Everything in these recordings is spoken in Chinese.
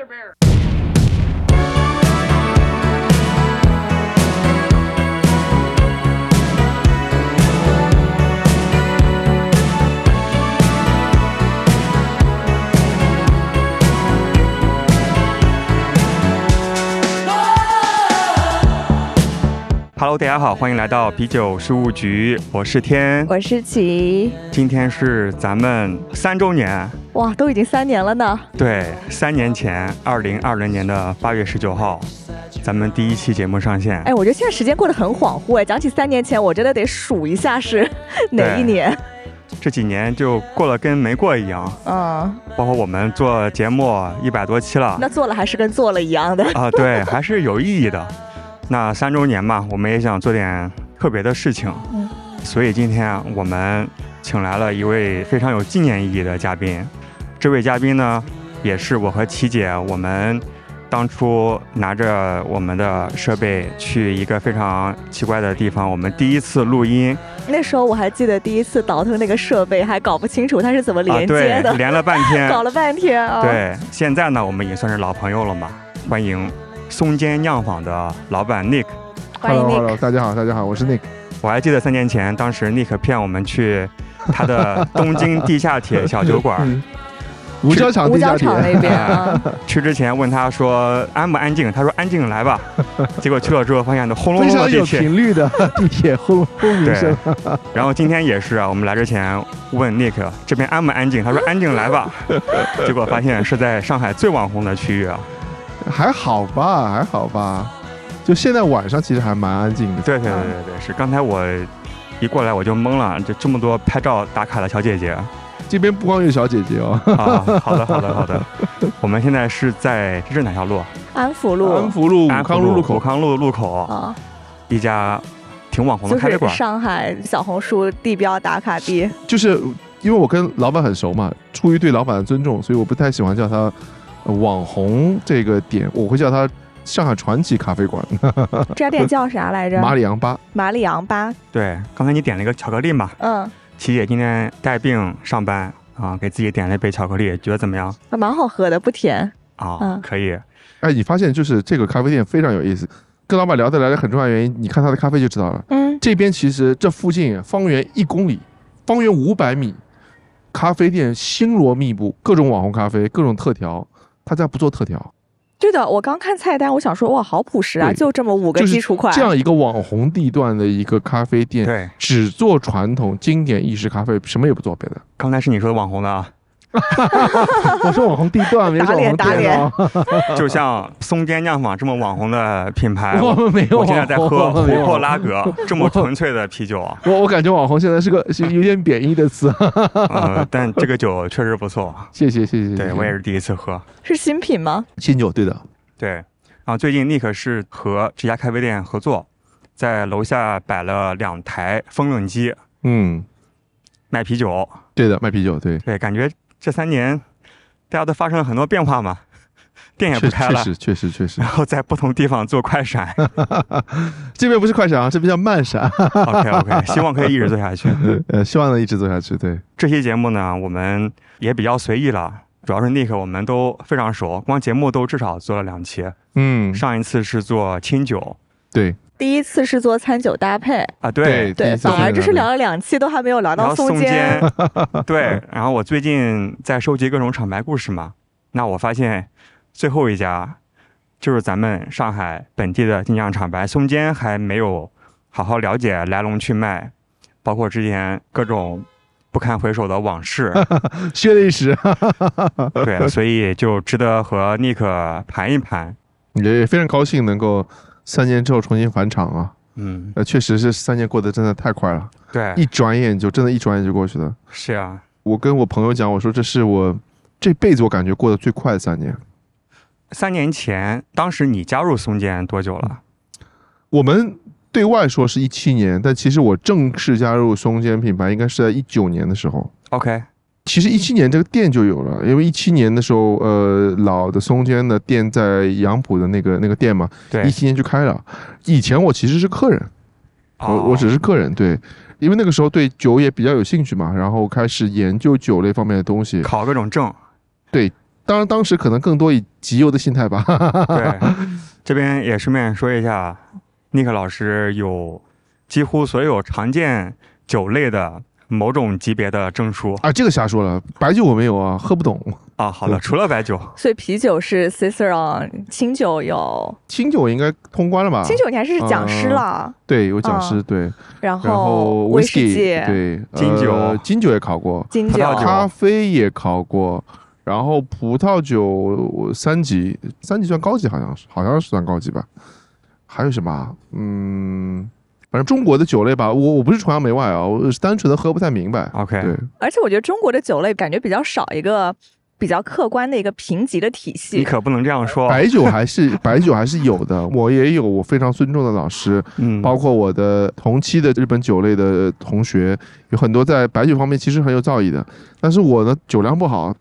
Brother Bear. Hello，大家好，欢迎来到啤酒事务局，我是天。我是琪。今天是咱们三周年，哇，都已经三年了呢。对，三年前，二零二零年的八月十九号，咱们第一期节目上线。哎，我觉得现在时间过得很恍惚哎。讲起三年前，我真的得数一下是哪一年。这几年就过了跟没过一样。嗯。包括我们做节目一百多期了，那做了还是跟做了一样的。啊，对，还是有意义的。那三周年嘛，我们也想做点特别的事情，嗯，所以今天我们请来了一位非常有纪念意义的嘉宾。这位嘉宾呢，也是我和琪姐我们当初拿着我们的设备去一个非常奇怪的地方，我们第一次录音。那时候我还记得第一次倒腾那个设备，还搞不清楚它是怎么连接的，连了半天，搞了半天啊。对，现在呢，我们也算是老朋友了嘛，欢迎。松间酿坊的老板 Nick，欢迎 Nick。大家好，大家好，我是 Nick。我还记得三年前，当时 Nick 骗我们去他的 东京地下铁小酒馆，五角场地下铁那边。去之前问他说安不安静，他说安静来吧。结果去了之后发现都轰隆隆的地铁，频率的地铁轰轰鸣声。然后今天也是啊，我们来之前问 Nick 这边安不安静，他说安静来吧。结果发现是在上海最网红的区域啊。还好吧，还好吧，就现在晚上其实还蛮安静的。对对对对对，是刚才我一过来我就懵了，就这么多拍照打卡的小姐姐。这边不光有小姐姐哦。啊，好的好的好的。我们现在是在这是哪条路？安福路。安福路安康路路口。康路路口啊。一家挺网红的咖啡馆。上海小红书地标打卡地。就是因为我跟老板很熟嘛，出于对老板的尊重，所以我不太喜欢叫他。网红这个点，我会叫它上海传奇咖啡馆。这家店叫啥来着？马里昂巴。马里昂巴。对，刚才你点了一个巧克力嘛？嗯。琪姐今天带病上班啊，给自己点了一杯巧克力，觉得怎么样？还，蛮好喝的，不甜。啊，可以。哎，你发现就是这个咖啡店非常有意思，跟老板聊得来的很重要原因，你看他的咖啡就知道了。嗯。这边其实这附近方圆一公里，方圆五百米，咖啡店星罗密布，各种网红咖啡，各种特调。他家不做特调，对的。我刚看菜单，我想说哇，好朴实啊，就这么五个基础款。这样一个网红地段的一个咖啡店，对，只做传统经典意式咖啡，什么也不做别的。刚才是你说的网红的啊。我说网红地段，打脸打脸。就像松间酿坊这么网红的品牌，我们没有。我现在在喝琥珀拉格这么纯粹的啤酒。我我感觉网红现在是个是有点贬义的词。呃，但这个酒确实不错。谢谢谢谢。对我也是第一次喝。是新品吗？新酒，对的。对。然后最近 Nick 是和这家咖啡店合作，在楼下摆了两台风冷机。嗯。卖啤酒。对的，卖啤酒。对。对，感觉。这三年，大家都发生了很多变化嘛，店也不开了，确实确实确实。然后在不同地方做快闪，这边不是快闪啊，这边叫慢闪。OK OK，希望可以一直做下去。呃，希望能一直做下去。对，这期节目呢，我们也比较随意了，主要是 Nick 我们都非常熟，光节目都至少做了两期。嗯，上一次是做清酒，对。第一次是做餐酒搭配啊，对对，反而这是聊了两期，都还没有聊到松间。对，然后我最近在收集各种厂牌故事嘛，那我发现最后一家就是咱们上海本地的精酿厂牌松间，还没有好好了解来龙去脉，包括之前各种不堪回首的往事，血泪史。对，所以就值得和尼克盘一盘。也非常高兴能够。三年之后重新返场啊，嗯，呃，确实是三年过得真的太快了，对，一转眼就真的，一转眼就过去了。是啊，我跟我朋友讲，我说这是我这辈子我感觉过得最快的三年。三年前，当时你加入松间多久了？我们对外说是一七年，但其实我正式加入松间品牌应该是在一九年的时候。OK。其实一七年这个店就有了，因为一七年的时候，呃，老的松间的店在杨浦的那个那个店嘛，对，一七年就开了。以前我其实是客人，我我只是客人，对，因为那个时候对酒也比较有兴趣嘛，然后开始研究酒类方面的东西，考各种证，对。当然当时可能更多以集邮的心态吧。对，这边也顺便说一下，尼克老师有几乎所有常见酒类的。某种级别的证书啊，这个瞎说了，白酒我没有啊，喝不懂啊。好的，除了白酒，所以啤酒是 Cicerone，清酒有清酒应该通关了吧？清酒你还是讲师了，对，有讲师对。然后威士忌对，金酒金酒也考过，金酒咖啡也考过，然后葡萄酒三级，三级算高级好像是，好像是算高级吧。还有什么？嗯。反正中国的酒类吧，我我不是崇洋媚外啊，我是单纯的喝不太明白。OK，对。而且我觉得中国的酒类感觉比较少一个比较客观的一个评级的体系。你可不能这样说。白酒还是 白酒还是有的，我也有我非常尊重的老师，嗯，包括我的同期的日本酒类的同学，有很多在白酒方面其实很有造诣的。但是我的酒量不好，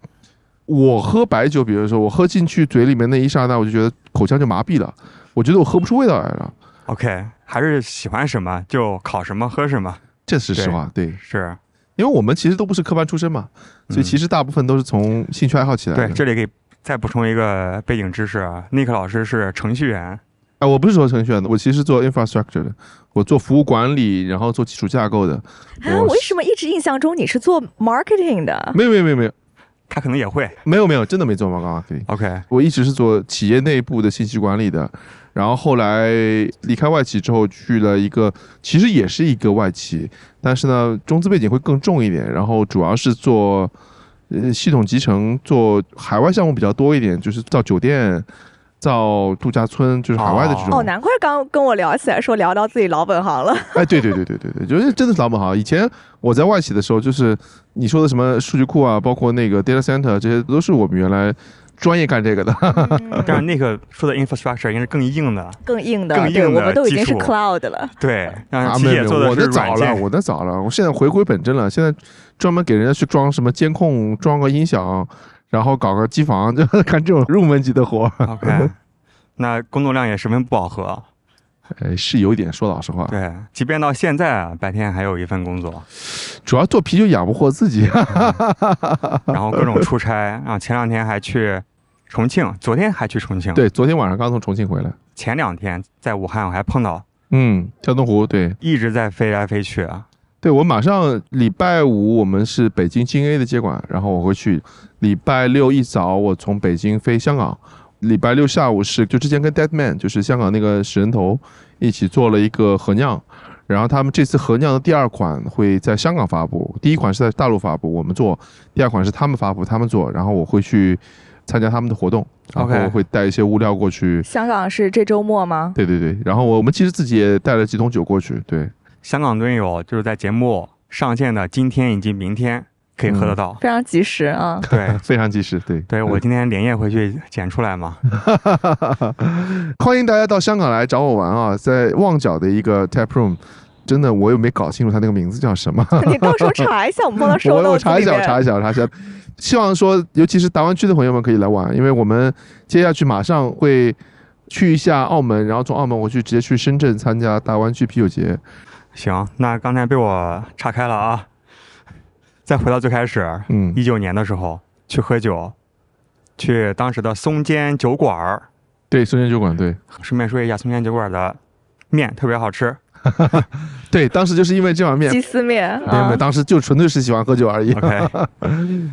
我喝白酒，比如说我喝进去嘴里面那一刹那，我就觉得口腔就麻痹了，我觉得我喝不出味道来了。OK。还是喜欢什么就考什么喝什么，这是实话。对，是因为我们其实都不是科班出身嘛，所以其实大部分都是从兴趣爱好起来的。对，这里给再补充一个背景知识啊，Nick 老师是程序员。啊，我不是做程序员的，我其实做 infrastructure 的，我做服务管理，然后做基础架构的。啊，为什么一直印象中你是做 marketing 的？没有没有没有没有，他可能也会。没有没有，真的没做 marketing。OK，我一直是做企业内部的信息管理的。然后后来离开外企之后，去了一个其实也是一个外企，但是呢，中资背景会更重一点。然后主要是做呃系统集成，做海外项目比较多一点，就是到酒店、造度假村，就是海外的这种。哦，难怪刚跟我聊起来，说聊到自己老本行了。哎，对对对对对对，就是真的是老本行。以前我在外企的时候，就是你说的什么数据库啊，包括那个 data center，这些都是我们原来。专业干这个的，但是那个说的 infrastructure 应该是更硬的，更硬的，更硬的我们都已经是 cloud 了。对，让企业做的是早了，我的早了。我现在回归本真了，现在专门给人家去装什么监控，装个音响，然后搞个机房，就干这种入门级的活。OK，那工作量也十分不饱和。呃，是有点，说老实话。对，即便到现在啊，白天还有一份工作，主要做啤酒养不活自己，然后各种出差啊。前两天还去重庆，昨天还去重庆。对，昨天晚上刚从重庆回来。前两天在武汉我还碰到，嗯，交通湖，对，一直在飞来飞去啊。对我马上礼拜五我们是北京京 A 的接管，然后我会去。礼拜六一早我从北京飞香港。礼拜六下午是就之前跟 Dead Man 就是香港那个死人头一起做了一个合酿，然后他们这次合酿的第二款会在香港发布，第一款是在大陆发布，我们做，第二款是他们发布，他们做，然后我会去参加他们的活动，然后会带一些物料过去。香港是这周末吗？对对对，然后我们其实自己也带了几桶酒过去。对，香港队友就是在节目上线的今天以及明天。可以喝得到，非常及时啊！对，非常及时。对，对我今天连夜回去捡出来嘛。欢迎大家到香港来找我玩啊，在旺角的一个 tap room，真的我又没搞清楚他那个名字叫什么。你到时候查一下，我们帮他说。我我查一下，我查一下，查一下。希望说，尤其是大湾区的朋友们可以来玩，因为我们接下去马上会去一下澳门，然后从澳门我去直接去深圳参加大湾区啤酒节。行，那刚才被我岔开了啊。再回到最开始，嗯，一九年的时候去喝酒，去当时的松间酒馆儿，对，松间酒馆，对，顺便说一下，松间酒馆的面特别好吃，对，当时就是因为这碗面，鸡丝面，没有没有，当时就纯粹是喜欢喝酒而已，OK，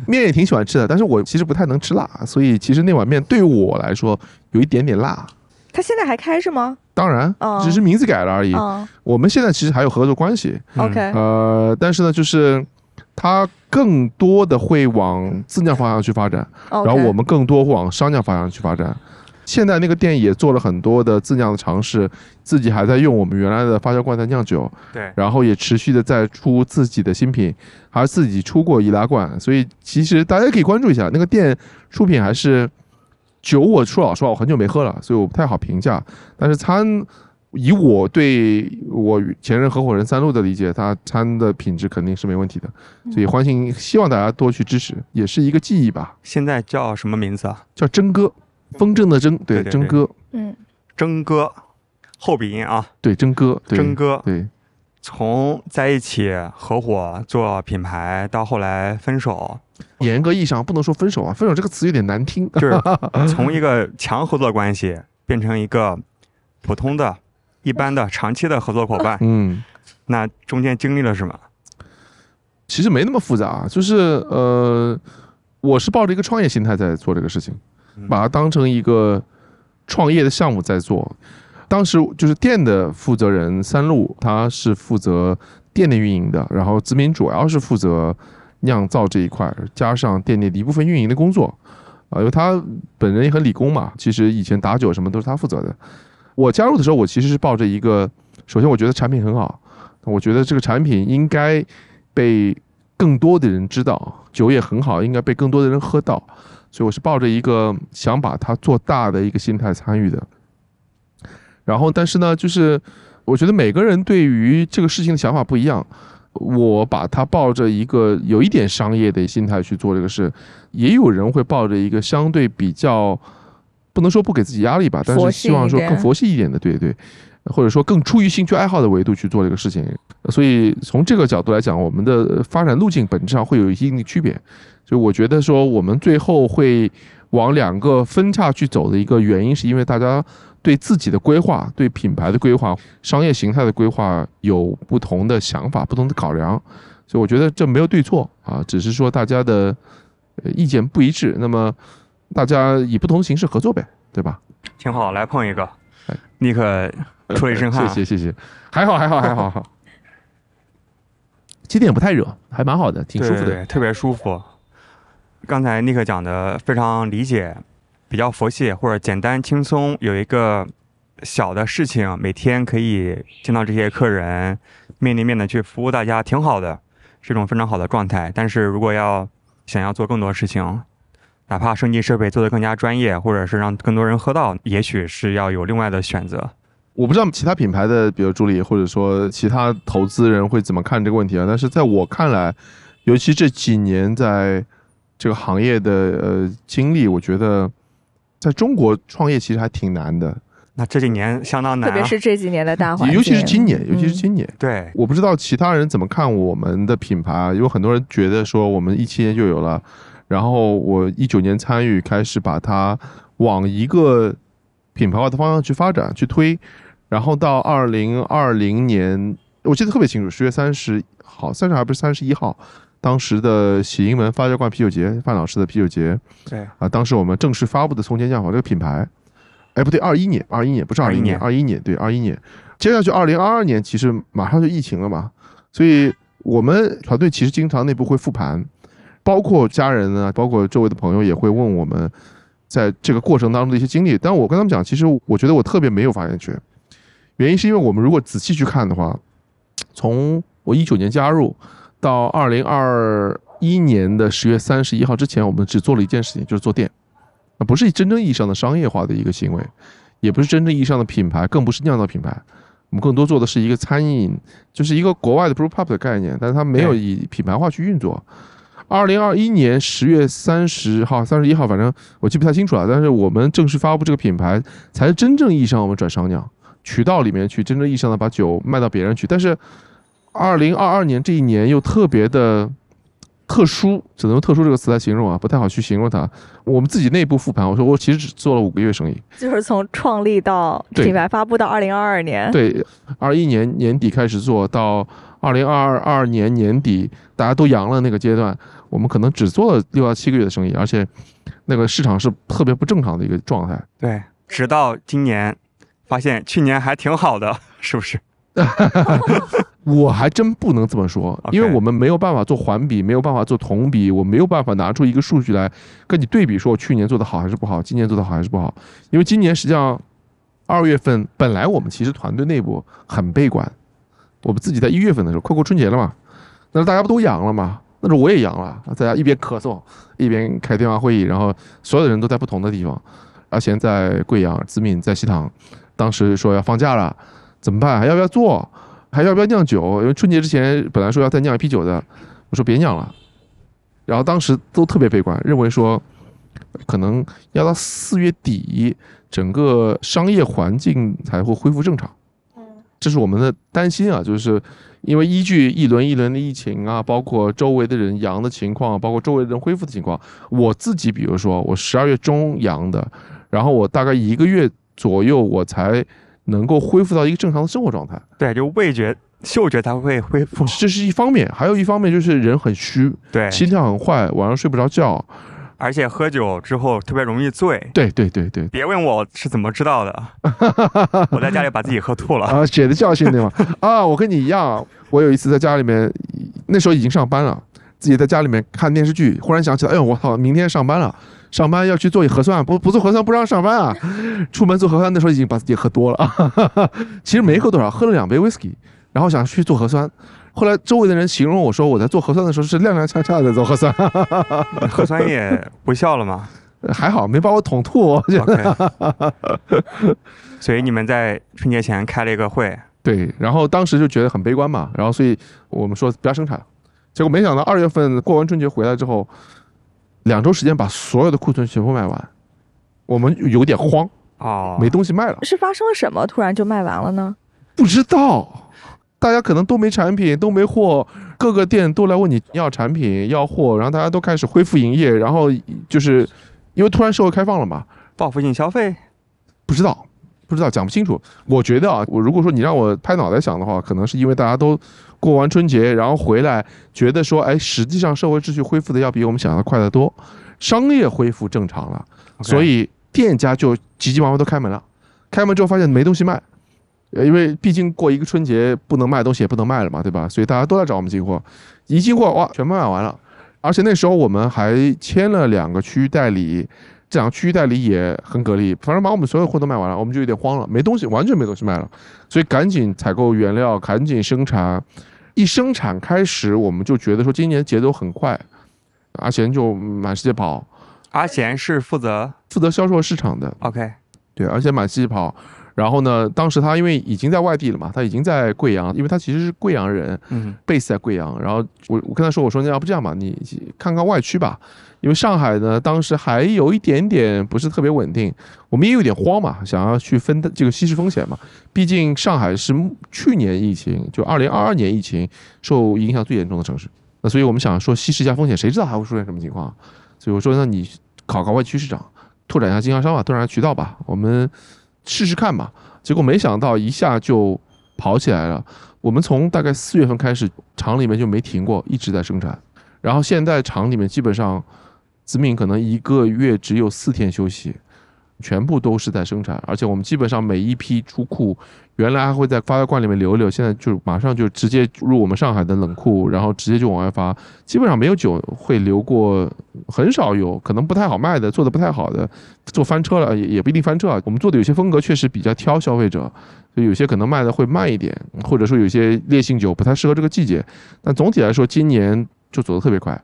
面也挺喜欢吃的，但是我其实不太能吃辣，所以其实那碗面对于我来说有一点点辣。他现在还开是吗？当然，只是名字改了而已。我们现在其实还有合作关系，OK，呃，但是呢，就是。它更多的会往自酿方向去发展，然后我们更多往商酿方向去发展。现在那个店也做了很多的自酿的尝试，自己还在用我们原来的发酵罐在酿酒，对，然后也持续的在出自己的新品，还自己出过易拉罐，所以其实大家可以关注一下那个店出品还是酒。我说老实话，我很久没喝了，所以我不太好评价。但是餐。以我对我前任合伙人三鹿的理解，他餐的品质肯定是没问题的，所以欢迎希望大家多去支持，也是一个记忆吧。现在叫什么名字啊？叫真哥，风筝的筝，对，真哥，嗯，真哥，后鼻音啊，对，真哥，真哥，对。从在一起合伙做品牌到后来分手，严格意义上不能说分手啊，分手这个词有点难听，就是 从一个强合作关系变成一个普通的、一般的、长期的合作伙伴。嗯，那中间经历了什么？其实没那么复杂，就是呃，我是抱着一个创业心态在做这个事情，把它当成一个创业的项目在做。当时就是店的负责人三鹿，他是负责店内运营的，然后子敏主要是负责酿造这一块，加上店内的一部分运营的工作。啊，因为他本人也很理工嘛，其实以前打酒什么都是他负责的。我加入的时候，我其实是抱着一个，首先我觉得产品很好，我觉得这个产品应该。被更多的人知道，酒也很好，应该被更多的人喝到，所以我是抱着一个想把它做大的一个心态参与的。然后，但是呢，就是我觉得每个人对于这个事情的想法不一样，我把它抱着一个有一点商业的心态去做这个事，也有人会抱着一个相对比较不能说不给自己压力吧，但是希望说更佛系一点的，对对。或者说更出于兴趣爱好的维度去做这个事情，所以从这个角度来讲，我们的发展路径本质上会有一定的区别。所以我觉得说，我们最后会往两个分叉去走的一个原因，是因为大家对自己的规划、对品牌的规划、商业形态的规划有不同的想法、不同的考量。所以我觉得这没有对错啊，只是说大家的意见不一致，那么大家以不同形式合作呗，对吧？挺好，来碰一个，尼克。出了一身汗，谢谢谢谢，还好还好还好，今天也不太热，还蛮好的，挺舒服的，特别舒服。刚才尼克讲的非常理解，比较佛系或者简单轻松，有一个小的事情，每天可以见到这些客人，面对面的去服务大家，挺好的，是一种非常好的状态。但是如果要想要做更多事情，哪怕升级设备做得更加专业，或者是让更多人喝到，也许是要有另外的选择。我不知道其他品牌的，比如助理或者说其他投资人会怎么看这个问题啊？但是在我看来，尤其这几年在这个行业的呃经历，我觉得在中国创业其实还挺难的。那这几年相当难，特别是这几年的大环境，尤其是今年，尤其是今年。对，我不知道其他人怎么看我们的品牌，因为很多人觉得说我们一七年就有了，然后我一九年参与，开始把它往一个品牌化的方向去发展、去推。然后到二零二零年，我记得特别清楚，十月三十号，三十还不是三十一号，当时的喜盈门发酵罐啤酒节，范老师的啤酒节，对。啊，当时我们正式发布的从前酱好这个品牌，哎不对，二一年，二一年不是二零年，二一年。对二一年，接下去二零二二年其实马上就疫情了嘛，所以我们团队其实经常内部会复盘，包括家人呢，包括周围的朋友也会问我们在这个过程当中的一些经历，但我跟他们讲，其实我觉得我特别没有发言权。原因是因为我们如果仔细去看的话，从我一九年加入到二零二一年的十月三十一号之前，我们只做了一件事情，就是做店，啊，不是真正意义上的商业化的一个行为，也不是真正意义上的品牌，更不是酿造品牌。我们更多做的是一个餐饮，就是一个国外的 brew pub 的概念，但是它没有以品牌化去运作。二零二一年十月三十号、三十一号，反正我记不太清楚了。但是我们正式发布这个品牌，才是真正意义上我们转商酿。渠道里面去，真正意义上的把酒卖到别人去。但是，二零二二年这一年又特别的特殊，只能用“特殊”这个词来形容啊，不太好去形容它。我们自己内部复盘，我说我其实只做了五个月生意，就是从创立到品牌发布到二零二二年，对，二一年年底开始做到二零二二年年底大家都阳了那个阶段，我们可能只做了六到七个月的生意，而且那个市场是特别不正常的一个状态。对，直到今年。发现去年还挺好的，是不是？我还真不能这么说，因为我们没有办法做环比，没有办法做同比，我没有办法拿出一个数据来跟你对比，说我去年做的好还是不好，今年做的好还是不好。因为今年实际上二月份本来我们其实团队内部很悲观，我们自己在一月份的时候快过春节了嘛，那大家不都阳了嘛？那时候我也阳了，大家一边咳嗽一边开电话会议，然后所有的人都在不同的地方，阿贤在贵阳，子敏在西塘。当时说要放假了，怎么办？还要不要做？还要不要酿酒？因为春节之前本来说要再酿一批酒的，我说别酿了。然后当时都特别悲观，认为说可能要到四月底，整个商业环境才会恢复正常。这是我们的担心啊，就是因为依据一轮一轮的疫情啊，包括周围的人阳的情况，包括周围的人恢复的情况，我自己比如说我十二月中阳的，然后我大概一个月左右我才能够恢复到一个正常的生活状态。对，就味觉、嗅觉它会恢复，这是一方面，还有一方面就是人很虚，对，心跳很坏，晚上睡不着觉。而且喝酒之后特别容易醉。对对对对，别问我是怎么知道的，我在家里把自己喝吐了。啊，血的教训对吗？啊，我跟你一样，我有一次在家里面，那时候已经上班了，自己在家里面看电视剧，忽然想起来，哎呦，我操，明天上班了，上班要去做核酸，不不做核酸不让上班啊！出门做核酸，的时候已经把自己喝多了，其实没喝多少，喝了两杯 whisky，然后想去做核酸。后来周围的人形容我说，我在做核酸的时候是踉踉跄跄的做核酸，核酸也不笑了吗？还好没把我捅吐。所以你们在春节前开了一个会，对，然后当时就觉得很悲观嘛，然后所以我们说不要生产，结果没想到二月份过完春节回来之后，两周时间把所有的库存全部卖完，我们有点慌啊，没东西卖了。是发生了什么？突然就卖完了呢？不知道。大家可能都没产品，都没货，各个店都来问你要产品、要货，然后大家都开始恢复营业，然后就是因为突然社会开放了嘛，报复性消费，不知道，不知道，讲不清楚。我觉得啊，我如果说你让我拍脑袋想的话，可能是因为大家都过完春节，然后回来，觉得说，哎，实际上社会秩序恢复的要比我们想象的快得多，商业恢复正常了，所以店家就急急忙忙都开门了，开门之后发现没东西卖。呃，因为毕竟过一个春节不能卖东西也不能卖了嘛，对吧？所以大家都来找我们进货，一进货哇，全部卖完了。而且那时候我们还签了两个区域代理，这两个区域代理也很给力，反正把我们所有货都卖完了，我们就有点慌了，没东西，完全没东西卖了，所以赶紧采购原料，赶紧生产。一生产开始，我们就觉得说今年节奏很快，阿贤就满世界跑。阿贤是负责负责销售市场的，OK，对，而且满世界跑。然后呢？当时他因为已经在外地了嘛，他已经在贵阳，因为他其实是贵阳人，嗯，base 在贵阳。然后我我跟他说，我说那要不这样吧，你看看外区吧，因为上海呢当时还有一点点不是特别稳定，我们也有点慌嘛，想要去分这个稀释风险嘛。毕竟上海是去年疫情，就二零二二年疫情受影响最严重的城市，那所以我们想说稀释一下风险，谁知道还会出现什么情况？所以我说，那你考考外区市场，拓展一下经销商吧，拓展下渠道吧，我们。试试看嘛，结果没想到一下就跑起来了。我们从大概四月份开始，厂里面就没停过，一直在生产。然后现在厂里面基本上，子敏可能一个月只有四天休息。全部都是在生产，而且我们基本上每一批出库，原来还会在发酵罐里面留一留，现在就马上就直接入我们上海的冷库，然后直接就往外发。基本上没有酒会留过，很少有可能不太好卖的，做的不太好的，做翻车了也也不一定翻车啊。我们做的有些风格确实比较挑消费者，所以有些可能卖的会慢一点，或者说有些烈性酒不太适合这个季节。但总体来说，今年就走得特别快，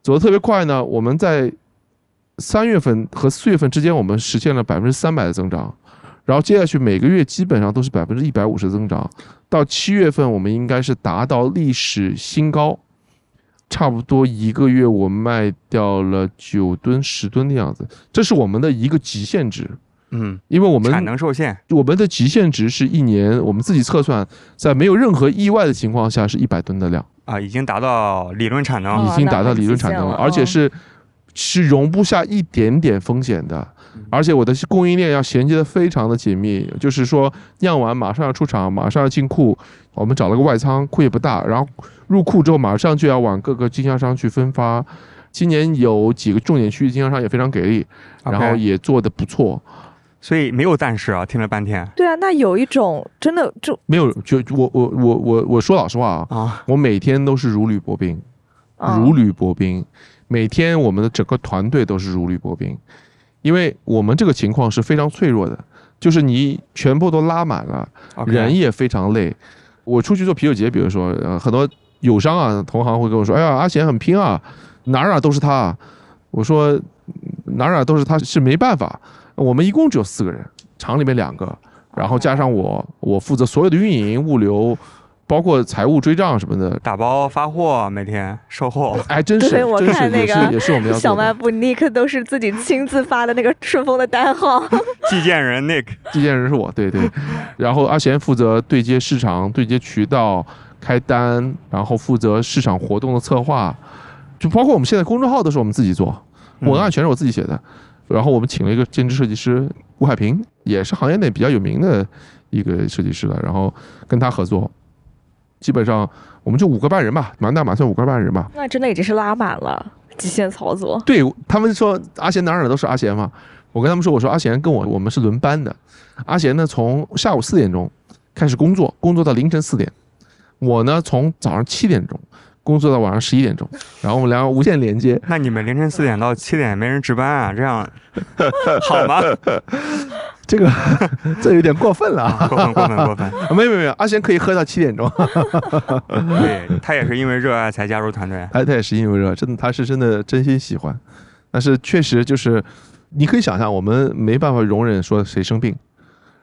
走得特别快呢。我们在。三月份和四月份之间，我们实现了百分之三百的增长，然后接下去每个月基本上都是百分之一百五十增长。到七月份，我们应该是达到历史新高，差不多一个月我卖掉了九吨十吨的样子，这是我们的一个极限值。嗯，因为我们产能受限，我们的极限值是一年，我们自己测算，在没有任何意外的情况下是一百吨的量啊，已经达到理论产能，已经达到理论产能了，而且是。是容不下一点点风险的，而且我的供应链要衔接的非常的紧密，就是说酿完马上要出厂，马上要进库，我们找了个外仓，库也不大，然后入库之后马上就要往各个经销商去分发。今年有几个重点区域经销商也非常给力，然后也做的不错，所以没有但是啊，听了半天。对啊，那有一种真的就没有，就我我我我我说老实话啊，我每天都是如履薄冰，如履薄冰。每天我们的整个团队都是如履薄冰，因为我们这个情况是非常脆弱的，就是你全部都拉满了，人也非常累。我出去做啤酒节，比如说，呃，很多友商啊、同行会跟我说：“哎呀，阿贤很拼啊，哪哪都是他。”我说：“哪哪都是他，是没办法。我们一共只有四个人，厂里面两个，然后加上我，我负责所有的运营、物流。”包括财务追账什么的，打包发货，每天售后，哎，真是，我看那个也是我们要小卖部 Nick 都是自己亲自发的那个顺丰的单号。寄件人 Nick，寄件人是我，对对。然后阿贤负责对接市场、对接渠道，开单，然后负责市场活动的策划，就包括我们现在公众号都是我们自己做，文案全是我自己写的。然后我们请了一个兼职设计师吴海平，也是行业内比较有名的一个设计师了，然后跟他合作，基本上我们就五个半人吧，满打满算五个半人吧。那真的已经是拉满了，极限操作。对他们说阿贤哪哪都是阿贤嘛，我跟他们说我说阿贤跟我我们是轮班的，阿贤呢从下午四点钟开始工作，工作到凌晨四点。我呢，从早上七点钟工作到晚上十一点钟，然后我们两个无线连接。那你们凌晨四点到七点没人值班啊？这样 好吗？这个 这有点过分了，啊过分过分过分。没有没有，阿贤可以喝到七点钟。对他也是因为热爱才加入团队。哎，他也是因为热，真的他是真的真心喜欢。但是确实就是，你可以想象，我们没办法容忍说谁生病。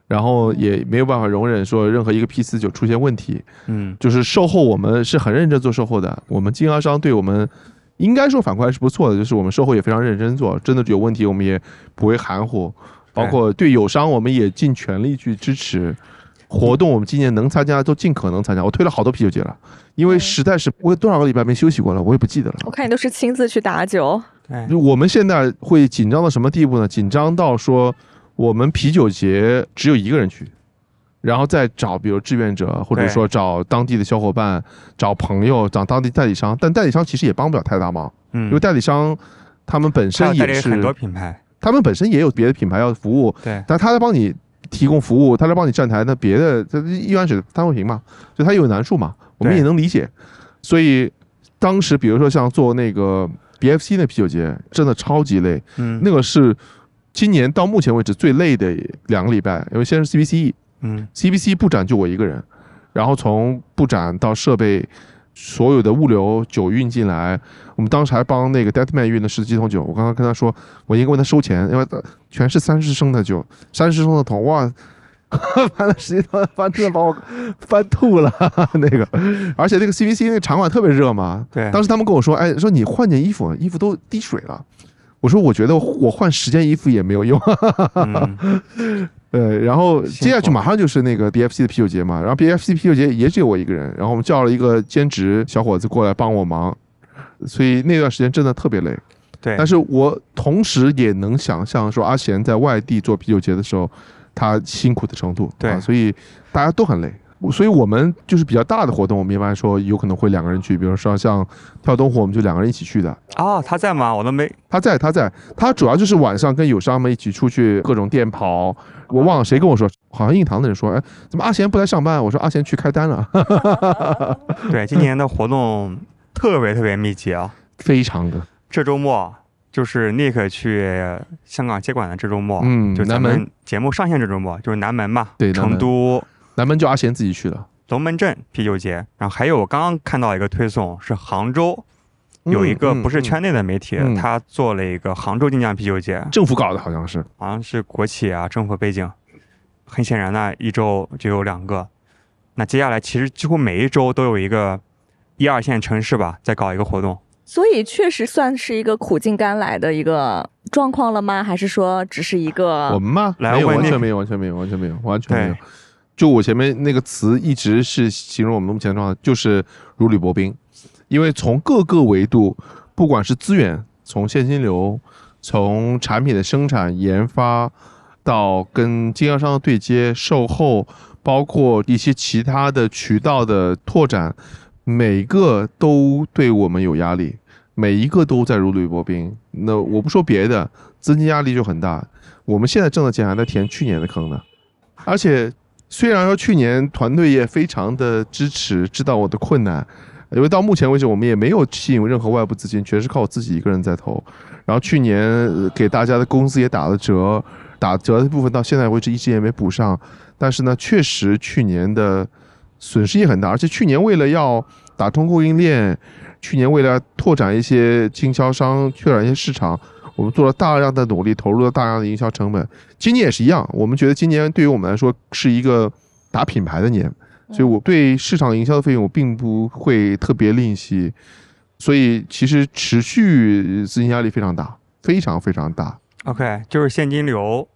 然后也没有办法容忍说任何一个批次就出现问题，嗯，就是售后我们是很认真做售后的，我们经销商对我们应该说反馈还是不错的，就是我们售后也非常认真做，真的有问题我们也不会含糊，包括对友商我们也尽全力去支持，活动我们今年能参加都尽可能参加，我推了好多啤酒节了，因为实在是我有多少个礼拜没休息过了，我也不记得了。我看你都是亲自去打酒，对，我们现在会紧张到什么地步呢？紧张到说。我们啤酒节只有一个人去，然后再找比如志愿者，或者说找当地的小伙伴、找朋友、找当地代理商。但代理商其实也帮不了太大忙，嗯，因为代理商他们本身也是很多品牌，他们本身也有别的品牌要服务，对，但他来帮你提供服务，他来帮你站台，那别的这一碗水端不平嘛，所以他有难处嘛，我们也能理解。所以当时比如说像做那个 BFC 那啤酒节，真的超级累，嗯，那个是。今年到目前为止最累的两个礼拜，因为先是 CBC，嗯，CBC 布展就我一个人，然后从布展到设备，所有的物流酒运进来，我们当时还帮那个 Deadman 运的十几桶酒。我刚刚跟他说，我应该问他收钱，因为全是三十升的酒，三十升的桶，哇，翻了十几桶，翻真的把我翻吐了 那个。而且那个 CVC 那个场馆特别热嘛，对，当时他们跟我说，哎，说你换件衣服，衣服都滴水了。我说，我觉得我换十件衣服也没有用。对，然后接下去马上就是那个 BFC 的啤酒节嘛，然后 BFC 啤酒节也只有我一个人，然后我们叫了一个兼职小伙子过来帮我忙，所以那段时间真的特别累。对，但是我同时也能想象说阿贤在外地做啤酒节的时候，他辛苦的程度。对，所以大家都很累。所以我们就是比较大的活动，我们一般说有可能会两个人去，比如说像跳东湖，我们就两个人一起去的。啊，他在吗？我都没。他在，他在。他主要就是晚上跟友商们一起出去各种店跑。我忘了谁跟我说，好像印堂的人说，哎，怎么阿贤不来上班？我说阿贤去开单了。对，今年的活动特别特别密集啊，非常的。这周末就是 Nick 去香港接管的这周末，嗯，就咱们节目上线这周末就是南门嘛，对，成都。南门就阿贤自己去了，龙门镇啤酒节，然后还有我刚刚看到一个推送，是杭州有一个不是圈内的媒体，他做了一个杭州金酿啤酒节，政府搞的好像是，好像是国企啊，政府背景。很显然呢，一周就有两个，那接下来其实几乎每一周都有一个一二线城市吧，在搞一个活动。所以确实算是一个苦尽甘来的一个状况了吗？还是说只是一个我们吗？没有，完全没有，完全没有，完全没有，完全没有。就我前面那个词一直是形容我们目前状态，就是如履薄冰，因为从各个维度，不管是资源，从现金流，从产品的生产研发，到跟经销商的对接、售后，包括一些其他的渠道的拓展，每个都对我们有压力，每一个都在如履薄冰。那我不说别的，资金压力就很大。我们现在挣的钱还在填去年的坑呢，而且。虽然说去年团队也非常的支持，知道我的困难，因为到目前为止我们也没有吸引任何外部资金，全是靠我自己一个人在投。然后去年给大家的工资也打了折，打折的部分到现在为止一直也没补上。但是呢，确实去年的损失也很大，而且去年为了要打通供应链，去年为了拓展一些经销商，拓展一些市场。我们做了大量的努力，投入了大量的营销成本。今年也是一样，我们觉得今年对于我们来说是一个打品牌的年，所以我对市场营销的费用并不会特别吝惜。所以其实持续资金压力非常大，非常非常大。OK，就是现金流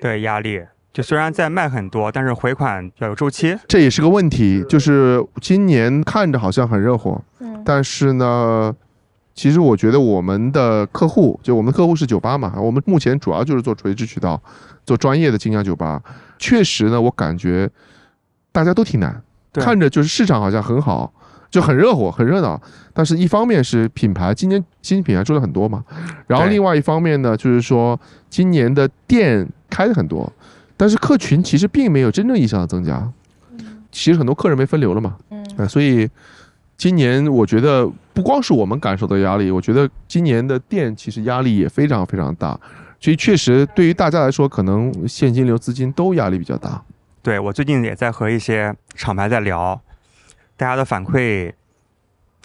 的压力，就虽然在卖很多，但是回款要有周期，这也是个问题。就是今年看着好像很热火，嗯，但是呢，其实我觉得我们的客户，就我们的客户是酒吧嘛，我们目前主要就是做垂直渠道，做专业的精酿酒吧。确实呢，我感觉大家都挺难，看着就是市场好像很好，就很热火，很热闹。但是一方面是品牌今年新品牌出了很多嘛，然后另外一方面呢，就是说今年的店开的很多。但是客群其实并没有真正意义上的增加，其实很多客人被分流了嘛，嗯，所以今年我觉得不光是我们感受到压力，我觉得今年的店其实压力也非常非常大，所以确实对于大家来说，可能现金流资金都压力比较大。对我最近也在和一些厂牌在聊，大家的反馈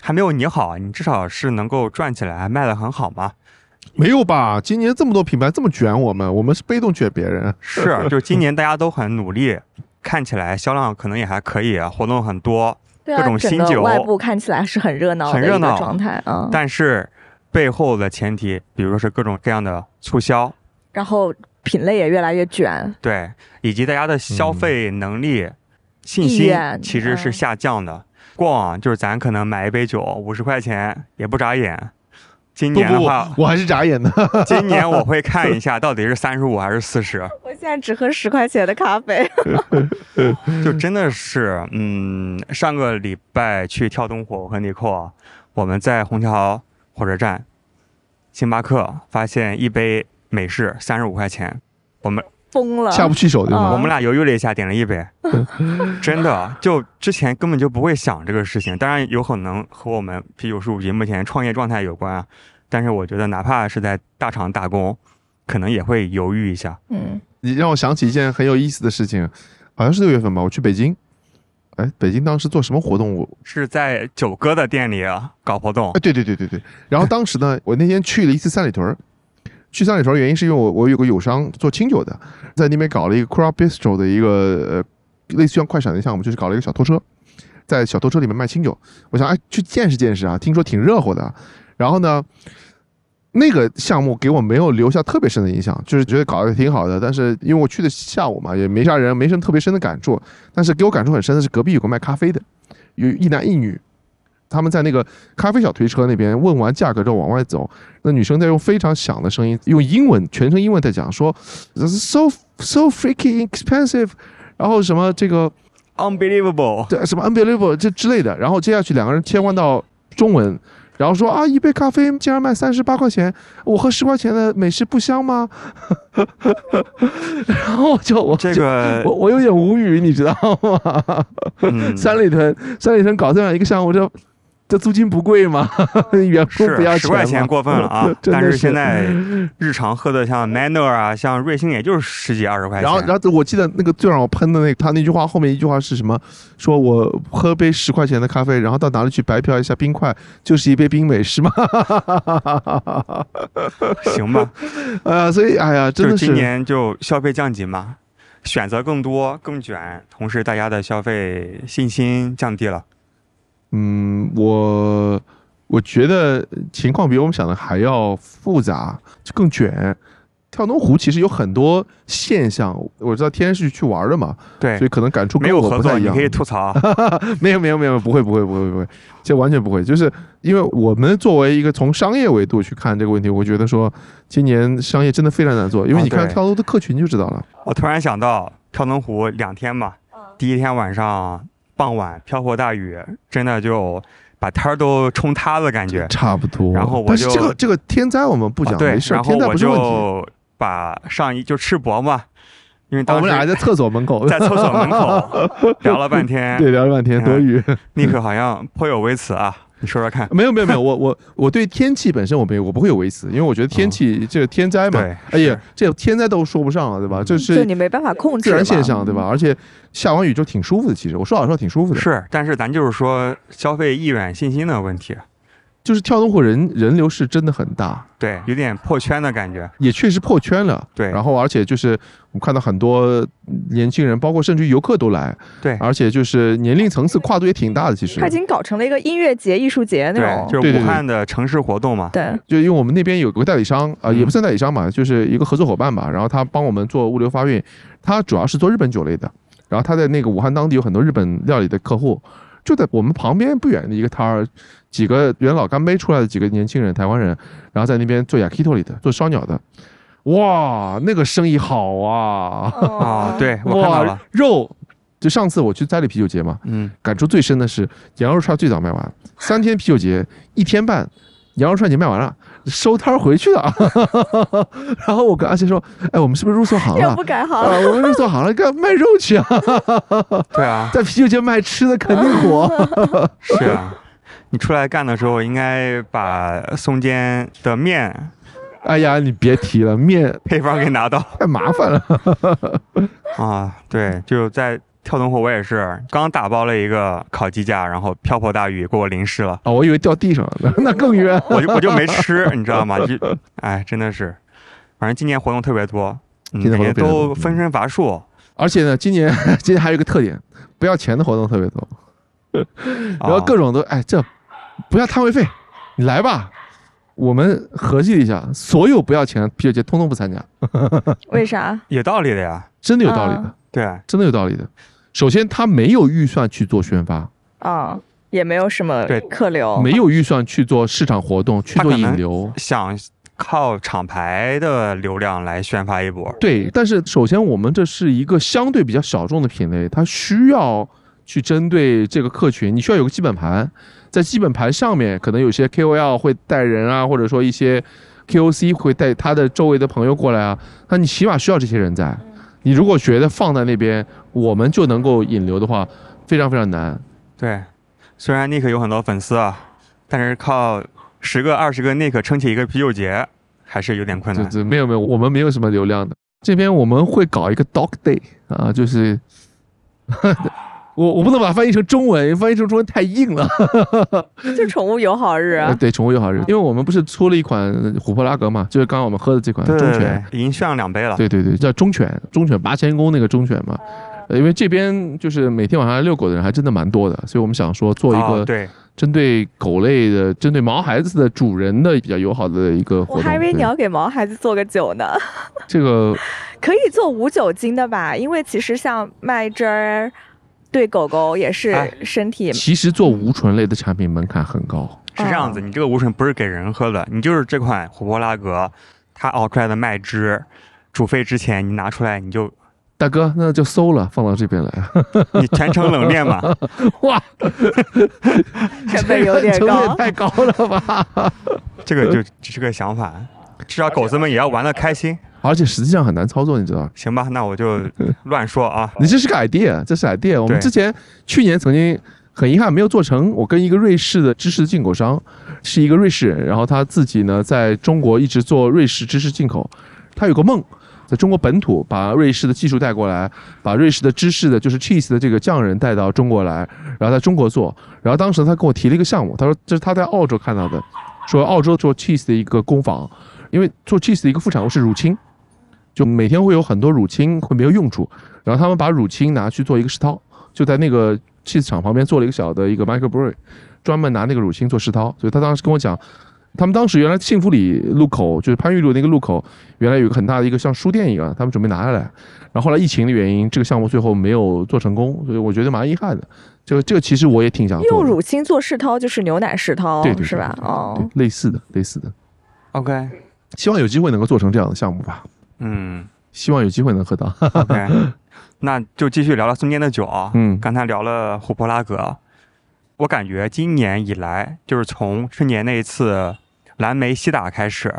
还没有你好，你至少是能够赚起来，卖的很好吗？没有吧？今年这么多品牌这么卷我们，我们是被动卷别人。是，就是今年大家都很努力，看起来销量可能也还可以，活动很多，各种新酒，外部看起来是很热闹、很热闹状态啊。但是背后的前提，比如说是各种各样的促销，然后品类也越来越卷，对，以及大家的消费能力、信心其实是下降的。过往就是咱可能买一杯酒五十块钱也不眨眼。今年的话，我还是眨眼的。今年我会看一下到底是三十五还是四十。我现在只喝十块钱的咖啡。就真的是，嗯，上个礼拜去跳东火，我和尼克，我们在虹桥火车站，星巴克发现一杯美式三十五块钱，我们疯了，下不去手对吗？我们俩犹豫了一下，点了一杯。真的，就之前根本就不会想这个事情，当然有可能和我们啤酒数据目前创业状态有关啊。但是我觉得，哪怕是在大厂打工，可能也会犹豫一下。嗯，你让我想起一件很有意思的事情，好像是六月份吧，我去北京。哎，北京当时做什么活动？我是在九哥的店里搞活动。哎，对对对对对。然后当时呢，我那天去了一次三里屯。去三里屯原因是因为我我有个友商做清酒的，在那边搞了一个 Craft Bistro 的一个呃类似像快闪的项目，就是搞了一个小拖车，在小拖车里面卖清酒。我想哎去见识见识啊，听说挺热乎的。然后呢，那个项目给我没有留下特别深的印象，就是觉得搞得挺好的。但是因为我去的下午嘛，也没啥人，没什么特别深的感触。但是给我感触很深的是，隔壁有个卖咖啡的，有一男一女，他们在那个咖啡小推车那边问完价格之后往外走，那女生在用非常响的声音，用英文全程英文在讲说，This is so so freaking expensive，然后什么这个 unbelievable，对，什么 unbelievable 这之类的。然后接下去两个人切换到中文。然后说啊，一杯咖啡竟然卖三十八块钱，我喝十块钱的美式不香吗？然后就我这个我我有点无语，你知道吗？三里屯三里屯搞这样一个项目，这。这租金不贵吗？员工不要十块钱过分了啊！但是现在 日常喝的像 Manner 啊，像瑞幸，也就是十几二十块钱。然后，然后我记得那个最让我喷的那他那句话后面一句话是什么？说我喝杯十块钱的咖啡，然后到哪里去白嫖一下冰块，就是一杯冰美式吗？行吧。呃，所以哎呀，真的是今年就消费降级嘛，选择更多更卷，同时大家的消费信心降低了。嗯，我我觉得情况比我们想的还要复杂，就更卷。跳东湖其实有很多现象，我知道天是去玩的嘛，对，所以可能感触没有合作，你可以吐槽。没有没有没有，不会不会不会不会，这完全不会。就是因为我们作为一个从商业维度去看这个问题，我觉得说今年商业真的非常难做，因为你看跳楼的客群就知道了。我突然想到跳东湖两天嘛，第一天晚上。傍晚瓢泼大雨，真的就把摊儿都冲塌了，感觉差不多。然后我就这个这个天灾我们不讲，没事，然后我就。把上衣就赤膊嘛，因为当时我们俩还在厕所门口，在厕所门口聊了半天，对，聊了半天多雨。尼克好像颇有微词啊。你说说看，没有没有没有，我我我对天气本身我没有，我不会有微词，因为我觉得天气这个天灾嘛，哎呀，这天灾都说不上了，对吧？这是你没办法控制自然现象，对吧？而且下完雨就挺舒服的，其实我说老实话挺舒服的。是，但是咱就是说消费意愿、信心的问题，就是跳动户人人流是真的很大，对，有点破圈的感觉，也确实破圈了。对，然后而且就是我们看到很多年轻人，包括甚至于游客都来。对，而且就是年龄层次跨度也挺大的，其实。它已经搞成了一个音乐节、艺术节那种，就是武汉的城市活动嘛。对，就因为我们那边有个代理商啊，也不算代理商嘛，就是一个合作伙伴吧，然后他帮我们做物流发运，他主要是做日本酒类的，然后他在那个武汉当地有很多日本料理的客户。就在我们旁边不远的一个摊儿，几个元老干杯出来的几个年轻人，台湾人，然后在那边做 yakitori 的，做烧鸟的，哇，那个生意好啊！啊，对，我看到了肉。就上次我去摘里啤酒节嘛，嗯，感触最深的是羊肉串最早卖完，三天啤酒节一天半，羊肉串已经卖完了。收摊回去了，然后我跟阿信说：“哎，我们是不是入错行了？不改行了，我们入错行了，干卖肉去啊？对啊，在啤酒节卖吃的肯定火。是啊，你出来干的时候应该把松间的面，哎呀，你别提了，面配方给拿到，太麻烦了。啊，对，就在。跳动火我也是刚打包了一个烤鸡架，然后瓢泼大雨给我淋湿了啊！我以为掉地上了，那更冤。我就我就没吃，你知道吗？就哎，真的是，反正今年活动特别多，今年都分身乏术。而且呢，今年 今年还有一个特点，不要钱的活动特别多，然后各种都哎，这不要摊位费，你来吧。我们合计了一下，所有不要钱啤酒节通通不参加。为啥？有道理的呀，真的有道理的，对，真的有道理的。首先，他没有预算去做宣发，啊，也没有什么对客流，没有预算去做市场活动，去做引流，想靠厂牌的流量来宣发一波。对，但是首先我们这是一个相对比较小众的品类，它需要去针对这个客群，你需要有个基本盘，在基本盘上面，可能有些 KOL 会带人啊，或者说一些 KOC 会带他的周围的朋友过来啊，那你起码需要这些人在。你如果觉得放在那边，我们就能够引流的话，非常非常难。对，虽然 Nick 有很多粉丝啊，但是靠十个二十个 Nick 撑起一个啤酒节，还是有点困难。没有没有，我们没有什么流量的。这边我们会搞一个 Dog Day 啊，就是。我我不能把它翻译成中文，翻译成中文太硬了。就宠物友好日。啊对，宠物友好日，因为我们不是出了一款琥珀拉格嘛，就是刚刚我们喝的这款忠犬，已经炫了两杯了。对对对，叫忠犬，忠犬八千公那个忠犬嘛。因为这边就是每天晚上遛狗的人还真的蛮多的，所以我们想说做一个对针对狗类的、针对毛孩子的主人的比较友好的一个活动。我还以为你要给毛孩子做个酒呢。这个 可以做无酒精的吧？因为其实像麦汁儿。对狗狗也是身体。其实做无醇类的产品门槛很高。是这样子，你这个无醇不是给人喝的，你就是这款琥珀拉格，它熬出来的麦汁，煮沸之前你拿出来你就，大哥那就馊了，放到这边来。你全程冷链嘛？哇，成本有点高，太高了吧？这个就只是个想法，至少狗子们也要玩的开心。而且实际上很难操作，你知道行吧，那我就 乱说啊。你这是个 idea，这是 idea。我们之前去年曾经很遗憾没有做成。我跟一个瑞士的芝士进口商，是一个瑞士人，然后他自己呢在中国一直做瑞士知识进口。他有个梦，在中国本土把瑞士的技术带过来，把瑞士的芝士的，就是 cheese 的这个匠人带到中国来，然后在中国做。然后当时他跟我提了一个项目，他说这是他在澳洲看到的，说澳洲做 cheese 的一个工坊，因为做 cheese 的一个副产物是乳清。就每天会有很多乳清会没有用处，然后他们把乳清拿去做一个试涛，就在那个 cheese 厂旁边做了一个小的一个 micro brewery，专门拿那个乳清做试涛。所以他当时跟我讲，他们当时原来幸福里路口就是番禺路那个路口，原来有个很大的一个像书店一样，他们准备拿下来，然后后来疫情的原因，这个项目最后没有做成功，所以我觉得蛮遗憾的。这个这个其实我也挺想用乳清做试涛，就是牛奶试涛，对对是吧？哦，类似的类似的。OK，希望有机会能够做成这样的项目吧。嗯，希望有机会能喝到。OK，那就继续聊聊松间的酒啊。嗯，刚才聊了琥珀拉格，我感觉今年以来，就是从去年那一次蓝莓西打开始，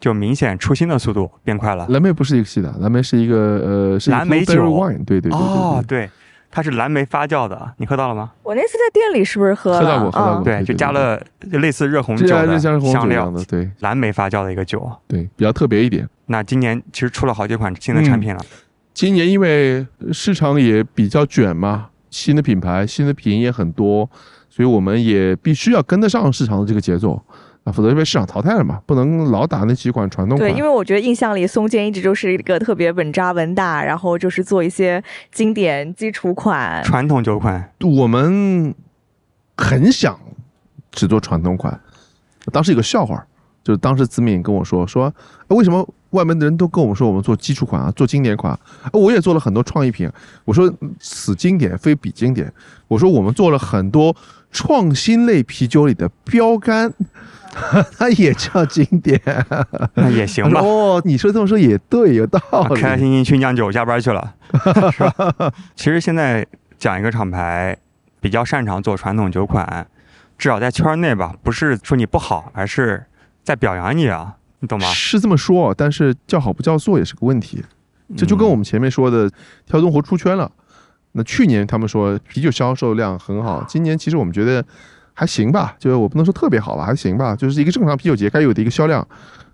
就明显出新的速度变快了。蓝莓不是一个西打，蓝莓是一个呃，是蓝莓酒。对对对。哦，对。它是蓝莓发酵的，你喝到了吗？我那次在店里是不是喝了？喝到过，喝到过。对，就加了类似热红酒的香料的，对，蓝莓发酵的一个酒，对，比较特别一点。那今年其实出了好几款新的产品了。今年因为市场也比较卷嘛，新的品牌、新的品也很多，所以我们也必须要跟得上市场的这个节奏。否则就被市场淘汰了嘛？不能老打那几款传统款。对，因为我觉得印象里松间一直就是一个特别稳扎稳打，然后就是做一些经典基础款、传统酒款。我们很想只做传统款。当时有个笑话，就是当时子敏跟我说说，为什么外面的人都跟我们说我们做基础款啊，做经典款？我也做了很多创意品。我说此经典非彼经典。我说我们做了很多创新类啤酒里的标杆。它也叫经典，那也行吧。哦，你说这么说也对，有道理。开开心心去酿酒加班去了，是吧？其实现在讲一个厂牌比较擅长做传统酒款，至少在圈内吧，不是说你不好，而是在表扬你啊，你懂吗？是这么说，但是叫好不叫座也是个问题。这就跟我们前面说的，跳东湖出圈了。那去年他们说啤酒销售量很好，今年其实我们觉得。还行吧，就是我不能说特别好吧，还行吧，就是一个正常啤酒节该有的一个销量。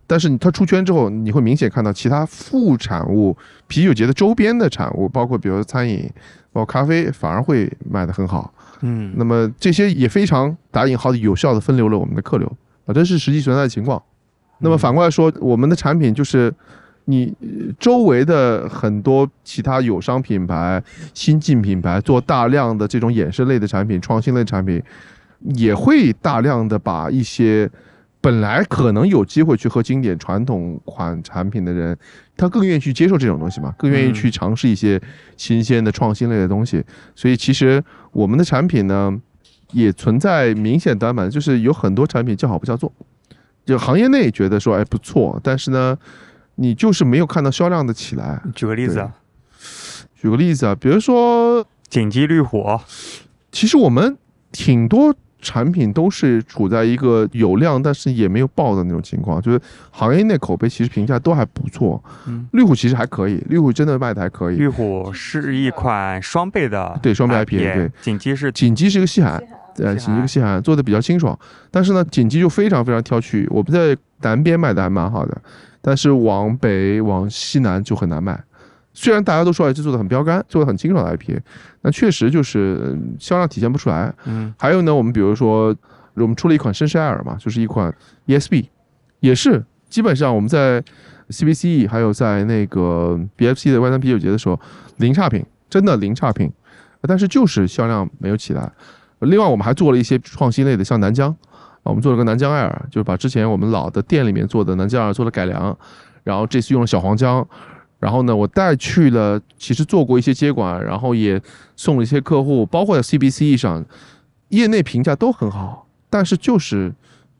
但是它出圈之后，你会明显看到其他副产物、啤酒节的周边的产物，包括比如说餐饮、包括咖啡，反而会卖得很好。嗯，那么这些也非常打引号的有效的分流了我们的客流啊，这是实际存在的情况。那么反过来说，我们的产品就是你周围的很多其他友商品牌、新进品牌做大量的这种衍生类的产品、创新类产品。也会大量的把一些本来可能有机会去喝经典传统款产品的人，他更愿意去接受这种东西嘛，更愿意去尝试一些新鲜的创新类的东西。所以其实我们的产品呢，也存在明显短板，就是有很多产品叫好不叫座，就行业内觉得说哎不错，但是呢，你就是没有看到销量的起来。举个例子，举个例子啊，比如说锦鸡绿虎，其实我们挺多。产品都是处在一个有量但是也没有爆的那种情况，就是行业内口碑其实评价都还不错。嗯，绿虎其实还可以，绿虎真的卖的还可以。绿虎是一款双倍的，对双倍 IPA。对，锦鸡是锦鸡是一个细海，对，锦鸡个细海做的比较清爽。但是呢，锦鸡就非常非常挑区域，我们在南边卖的还蛮好的，但是往北往西南就很难卖。虽然大家都说哎，这做的很标杆，做的很清爽的 IPA，那确实就是销量体现不出来。嗯，还有呢，我们比如说我们出了一款绅士艾尔嘛，就是一款 ESB，也是基本上我们在 CBCE 还有在那个 BFC 的外滩啤酒节的时候零差评，真的零差评，但是就是销量没有起来。另外我们还做了一些创新类的，像南疆啊，我们做了个南疆艾尔，就是把之前我们老的店里面做的南疆艾尔做了改良，然后这次用了小黄姜。然后呢，我带去了，其实做过一些接管，然后也送了一些客户，包括在 CBC 上，业内评价都很好，但是就是。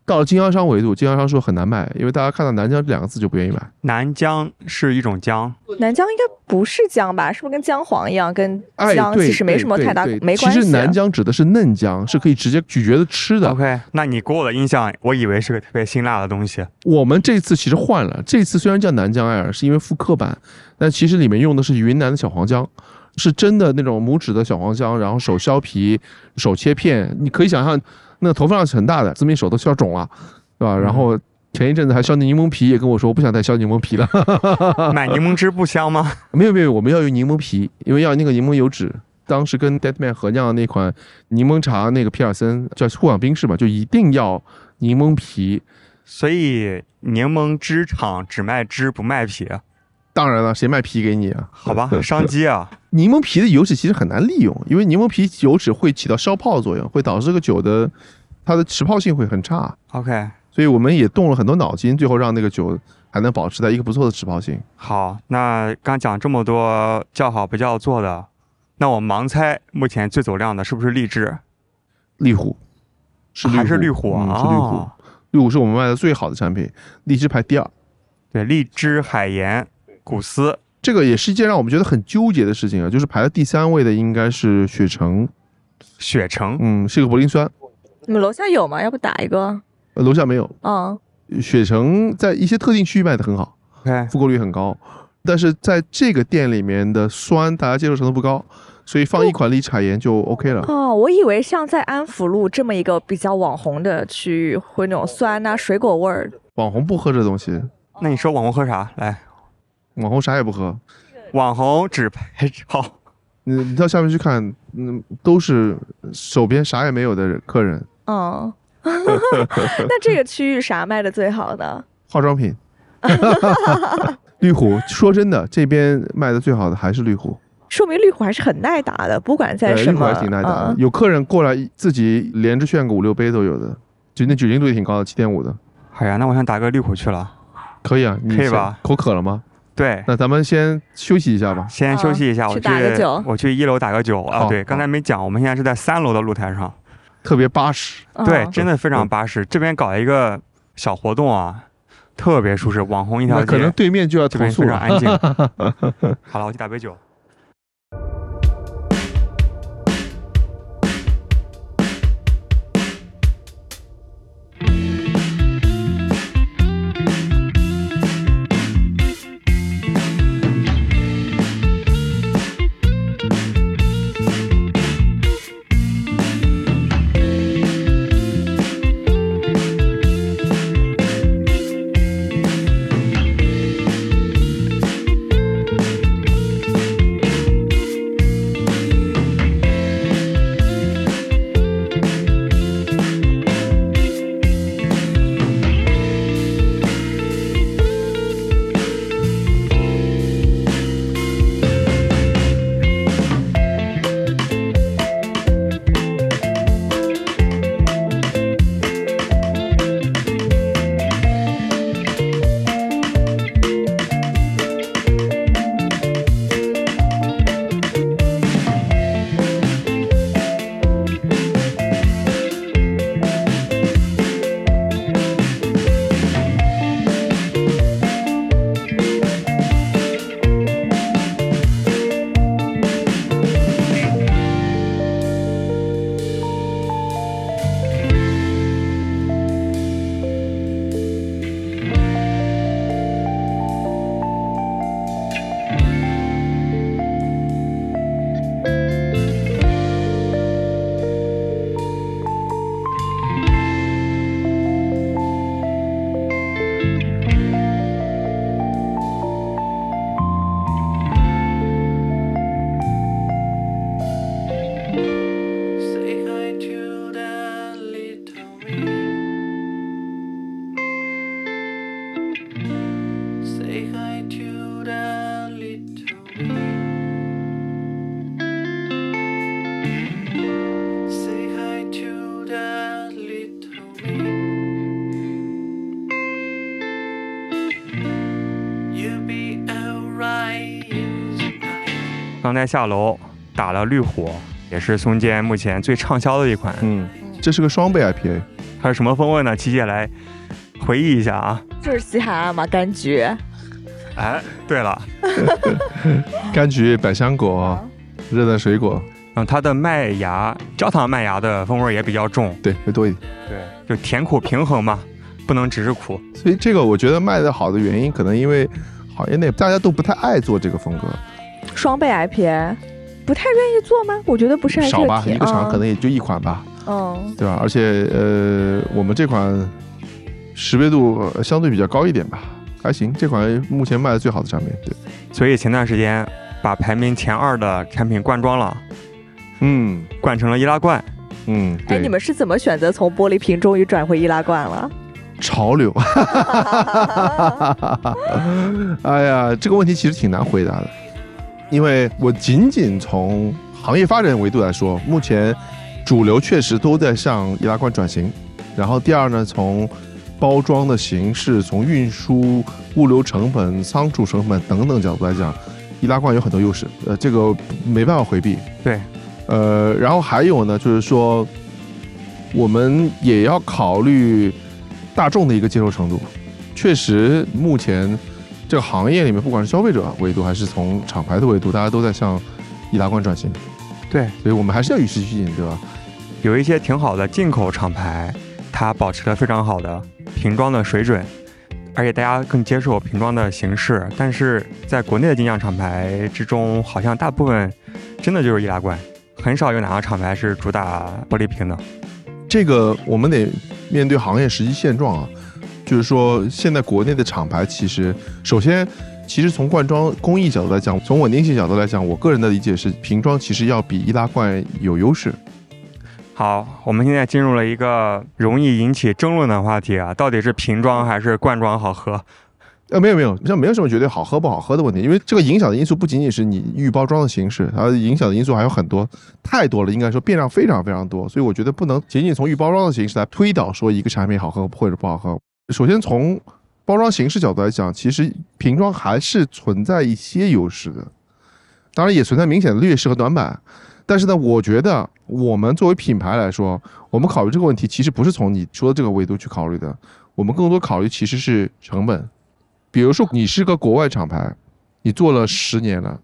到了经销商维度，经销商说很难卖，因为大家看到南疆这两个字就不愿意买。南疆是一种姜，南疆应该不是姜吧？是不是跟姜黄一样？跟姜其实没什么太大没关系。其实南疆指的是嫩姜，是可以直接咀嚼的吃的。OK，那你给我的印象，我以为是个特别辛辣的东西。我们这次其实换了，这次虽然叫南疆艾尔，是因为复刻版，但其实里面用的是云南的小黄姜，是真的那种拇指的小黄姜，然后手削皮、手切片，你可以想象。那个投放量是很大的，自明手都削肿了，对吧？然后前一阵子还削柠檬皮，也跟我说我不想再削柠檬皮了。买柠檬汁不香吗？没有没有，我们要用柠檬皮，因为要那个柠檬油脂。当时跟 Deadman 合酿的那款柠檬茶，那个皮尔森叫护养冰室嘛，就一定要柠檬皮。所以柠檬汁厂只卖汁不卖皮。当然了，谁卖皮给你啊？好吧，商机啊！柠檬皮的油脂其实很难利用，因为柠檬皮油脂会起到消泡作用，会导致这个酒的它的持泡性会很差。OK，所以我们也动了很多脑筋，最后让那个酒还能保持在一个不错的持泡性。好，那刚讲这么多叫好不叫座的，那我盲猜目前最走量的是不是荔枝？荔虎是还是绿虎啊？是绿虎，绿虎是我们卖的最好的产品，荔枝排第二。对，荔枝海盐。古斯，这个也是一件让我们觉得很纠结的事情啊，就是排在第三位的应该是雪橙，雪橙，嗯，是个柏林酸。你们楼下有吗？要不打一个？楼下没有。嗯，雪橙在一些特定区域卖的很好，OK，复购率很高，但是在这个店里面的酸大家接受程度不高，所以放一款荔枝海盐就 OK 了。哦，我以为像在安福路这么一个比较网红的区域，会那种酸啊水果味儿。网红不喝这东西，那你说网红喝啥？来。网红啥也不喝，网红只拍照。你 你到下面去看，嗯，都是手边啥也没有的客人。哦，那这个区域啥卖的最好的？化妆品。绿虎，说真的，这边卖的最好的还是绿虎。说明绿虎还是很耐打的，不管在什么。绿虎还挺耐打的，有客人过来自己连着炫个五六杯都有的，就那酒精度也挺高的，七点五的。好呀，那我想打个绿虎去了。可以啊，你可以吧？口渴了吗？对。那咱们先休息一下吧。先休息一下，我去打个酒。我去一楼打个酒啊。对，刚才没讲，我们现在是在三楼的露台上，特别巴适。对，真的非常巴适。这边搞一个小活动啊。特别舒适，网红一条街，可能对面就要投诉了。非常安静。好了，我去打杯酒。刚才下楼打了绿火，也是松间目前最畅销的一款。嗯，这是个双倍 IPA，它是什么风味呢？琪姐来回忆一下啊。就是西海岸嘛，柑橘。哎，对了，柑橘、百香果、热带水果。嗯，它的麦芽，焦糖麦芽的风味也比较重，对，会多一点。对，就甜苦平衡嘛，不能只是苦。所以这个我觉得卖的好的原因，可能因为行业内大家都不太爱做这个风格。双倍 IPA，不太愿意做吗？我觉得不是少吧，一个厂可能也就一款吧，嗯，对吧？而且呃，我们这款识别度相对比较高一点吧，还行。这款目前卖的最好的产品，对。所以前段时间把排名前二的产品灌装了，嗯，灌成了易拉罐，嗯。哎，你们是怎么选择从玻璃瓶终于转回易拉罐了？潮流。哎呀，这个问题其实挺难回答的。因为我仅仅从行业发展维度来说，目前主流确实都在向易拉罐转型。然后第二呢，从包装的形式、从运输、物流成本、仓储成本等等角度来讲，易拉罐有很多优势。呃，这个没办法回避。对，呃，然后还有呢，就是说我们也要考虑大众的一个接受程度。确实，目前。这个行业里面，不管是消费者维度还是从厂牌的维度，大家都在向易拉罐转型。对，所以我们还是要与时俱进，对吧？有一些挺好的进口厂牌，它保持了非常好的瓶装的水准，而且大家更接受瓶装的形式。但是在国内的精酿厂牌之中，好像大部分真的就是易拉罐，很少有哪个厂牌是主打玻璃瓶的。这个我们得面对行业实际现状啊。就是说，现在国内的厂牌其实，首先其实从罐装工艺角度来讲，从稳定性角度来讲，我个人的理解是瓶装其实要比易拉罐有优势。好，我们现在进入了一个容易引起争论的话题啊，到底是瓶装还是罐装好喝？呃，没有没有，这没有什么绝对好喝不好喝的问题，因为这个影响的因素不仅仅是你预包装的形式，它影响的因素还有很多，太多了，应该说变量非常非常多，所以我觉得不能仅仅从预包装的形式来推导说一个产品好喝或者不好喝。首先从包装形式角度来讲，其实瓶装还是存在一些优势的，当然也存在明显的劣势和短板。但是呢，我觉得我们作为品牌来说，我们考虑这个问题其实不是从你说的这个维度去考虑的，我们更多考虑其实是成本。比如说，你是个国外厂牌，你做了十年了，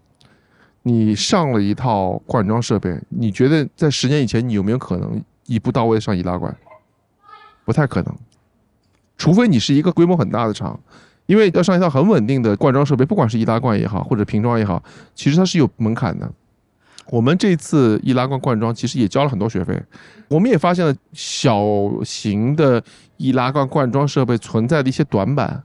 你上了一套灌装设备，你觉得在十年以前，你有没有可能一步到位上易拉罐？不太可能，除非你是一个规模很大的厂，因为要上一套很稳定的灌装设备，不管是易拉罐也好，或者瓶装也好，其实它是有门槛的。我们这次易拉罐灌装其实也交了很多学费，我们也发现了小型的易拉罐灌装设备存在的一些短板。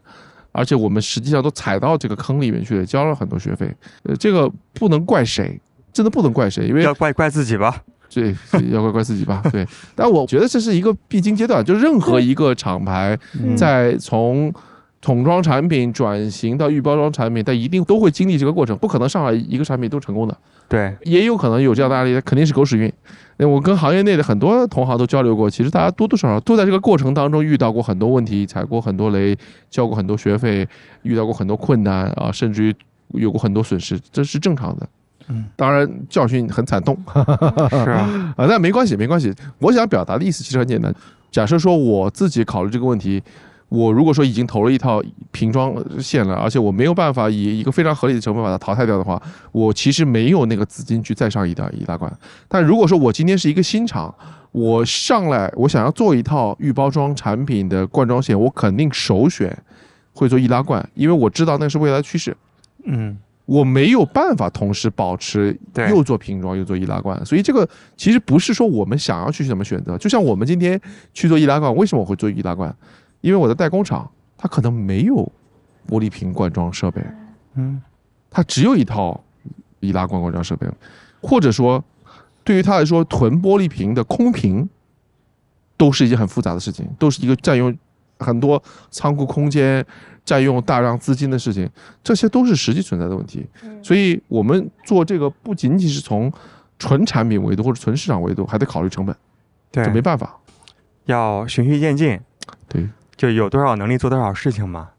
而且我们实际上都踩到这个坑里面去了，交了很多学费。呃，这个不能怪谁，真的不能怪谁，因为要怪怪自己吧。对，要怪怪自己吧。对，但我觉得这是一个必经阶段，就任何一个厂牌在从桶装产品转型到预包装产品，它一定都会经历这个过程，不可能上来一个产品都成功的。对，也有可能有这样的案例，肯定是狗屎运。那我跟行业内的很多同行都交流过，其实大家多多少少都在这个过程当中遇到过很多问题，踩过很多雷，交过很多学费，遇到过很多困难啊，甚至于有过很多损失，这是正常的。嗯，当然教训很惨痛，是啊，啊，那没关系，没关系。我想表达的意思其实很简单，假设说我自己考虑这个问题。我如果说已经投了一套瓶装线了，而且我没有办法以一个非常合理的成本把它淘汰掉的话，我其实没有那个资金去再上一大一大罐。但如果说我今天是一个新厂，我上来我想要做一套预包装产品的灌装线，我肯定首选会做易拉罐，因为我知道那是未来趋势。嗯，我没有办法同时保持又做瓶装又做易拉罐，所以这个其实不是说我们想要去怎么选择。就像我们今天去做易拉罐，为什么我会做易拉罐？因为我的代工厂，它可能没有玻璃瓶灌装设备，嗯，它只有一套易拉罐灌装设备，或者说，对于他来说，囤玻璃瓶的空瓶，都是一件很复杂的事情，都是一个占用很多仓库空间、占用大量资金的事情，这些都是实际存在的问题。所以，我们做这个不仅仅是从纯产品维度或者纯市场维度，还得考虑成本，对，这没办法，要循序渐进，对。就有多少能力做多少事情嘛。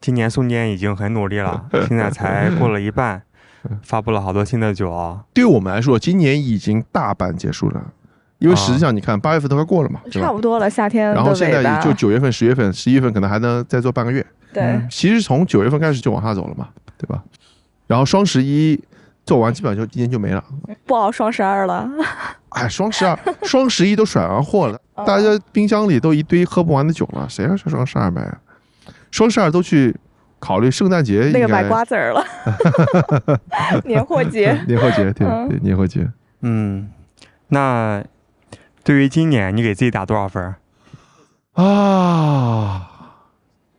今年宋健已经很努力了，现在才过了一半，发布了好多新的酒啊。对于我们来说，今年已经大半结束了，因为实际上你看，八月份都快过了嘛，差不多了，夏天。然后现在也就九月份、十月份、十一月份可能还能再做半个月。对，其实从九月份开始就往下走了嘛，对吧？然后双十一做完，基本上就今年就没了。不熬双十二了。哎，双十二、双十一都甩完货了，大家冰箱里都一堆喝不完的酒了，谁要去双十二买？双十二都去考虑圣诞节，那个买瓜子儿了，年货节，年货节，对对，年货节。嗯，那对于今年，你给自己打多少分？啊，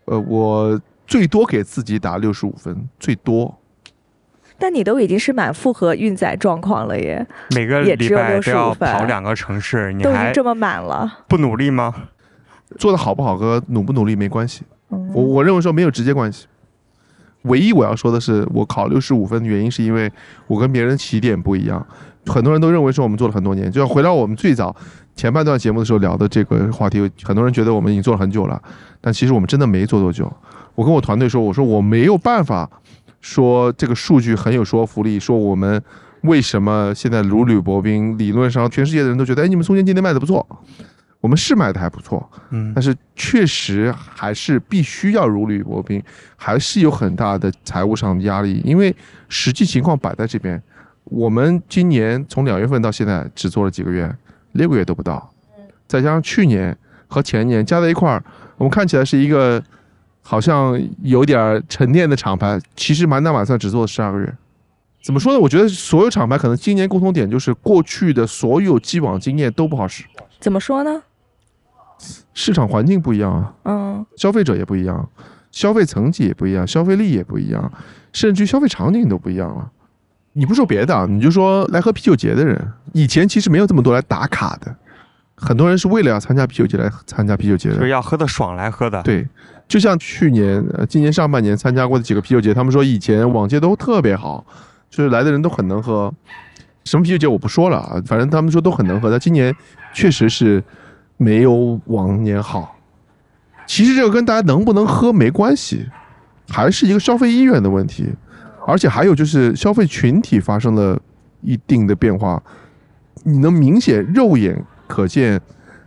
呃，我最多给自己打六十五分，最多。但你都已经是满负荷运载状况了耶，每个礼拜都要跑两个城市，你还这么满了，不努力吗？做的好不好和努不努力没关系，我我认为说没有直接关系。唯一我要说的是，我考六十五分的原因是因为我跟别人起点不一样。很多人都认为说我们做了很多年，就要回到我们最早前半段节目的时候聊的这个话题，很多人觉得我们已经做了很久了，但其实我们真的没做多久。我跟我团队说，我说我没有办法。说这个数据很有说服力，说我们为什么现在如履薄冰？理论上全世界的人都觉得，哎，你们松间今天卖的不错，我们是卖的还不错，嗯，但是确实还是必须要如履薄冰，还是有很大的财务上的压力，因为实际情况摆在这边，我们今年从两月份到现在只做了几个月，六个月都不到，再加上去年和前年加在一块儿，我们看起来是一个。好像有点沉淀的厂牌，其实满打满算只做了十二个月。怎么说呢？我觉得所有厂牌可能今年共同点就是过去的所有既往经验都不好使。怎么说呢？市场环境不一样啊，嗯，消费者也不一样。消费层级也不一样，消费力也不一样，甚至于消费场景都不一样了。你不说别的，你就说来喝啤酒节的人，以前其实没有这么多来打卡的，很多人是为了要参加啤酒节来参加啤酒节的，就是要喝的爽来喝的。对，就像去年、呃，今年上半年参加过的几个啤酒节，他们说以前往届都特别好，就是来的人都很能喝。什么啤酒节我不说了啊，反正他们说都很能喝。但今年确实是没有往年好。其实这个跟大家能不能喝没关系，还是一个消费意愿的问题。而且还有就是消费群体发生了一定的变化，你能明显肉眼可见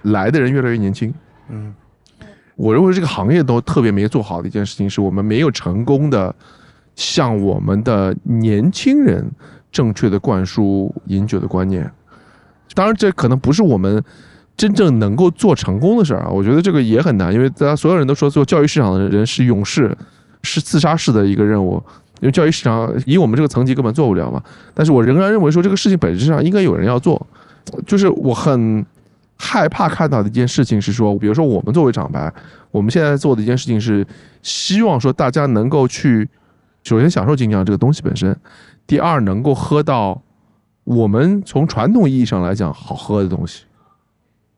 来的人越来越年轻。嗯，我认为这个行业都特别没做好的一件事情，是我们没有成功的向我们的年轻人正确的灌输饮酒的观念。当然，这可能不是我们真正能够做成功的事儿啊。我觉得这个也很难，因为大家所有人都说做教育市场的人是勇士，是自杀式的一个任务。因为教育市场以我们这个层级根本做不了嘛，但是我仍然认为说这个事情本质上应该有人要做，就是我很害怕看到的一件事情是说，比如说我们作为厂牌，我们现在做的一件事情是希望说大家能够去首先享受精酿这个东西本身，第二能够喝到我们从传统意义上来讲好喝的东西，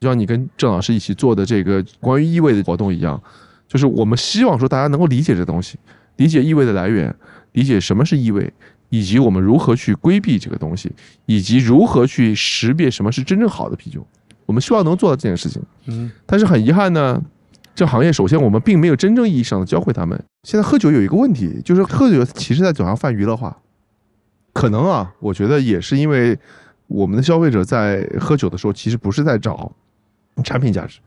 就像你跟郑老师一起做的这个关于异味的活动一样，就是我们希望说大家能够理解这东西，理解异味的来源。理解什么是异味，以及我们如何去规避这个东西，以及如何去识别什么是真正好的啤酒，我们希望能做到这件事情。嗯，但是很遗憾呢，这行业首先我们并没有真正意义上的教会他们。现在喝酒有一个问题，就是喝酒其实在酒上泛娱乐化，可能啊，我觉得也是因为我们的消费者在喝酒的时候，其实不是在找产品价值，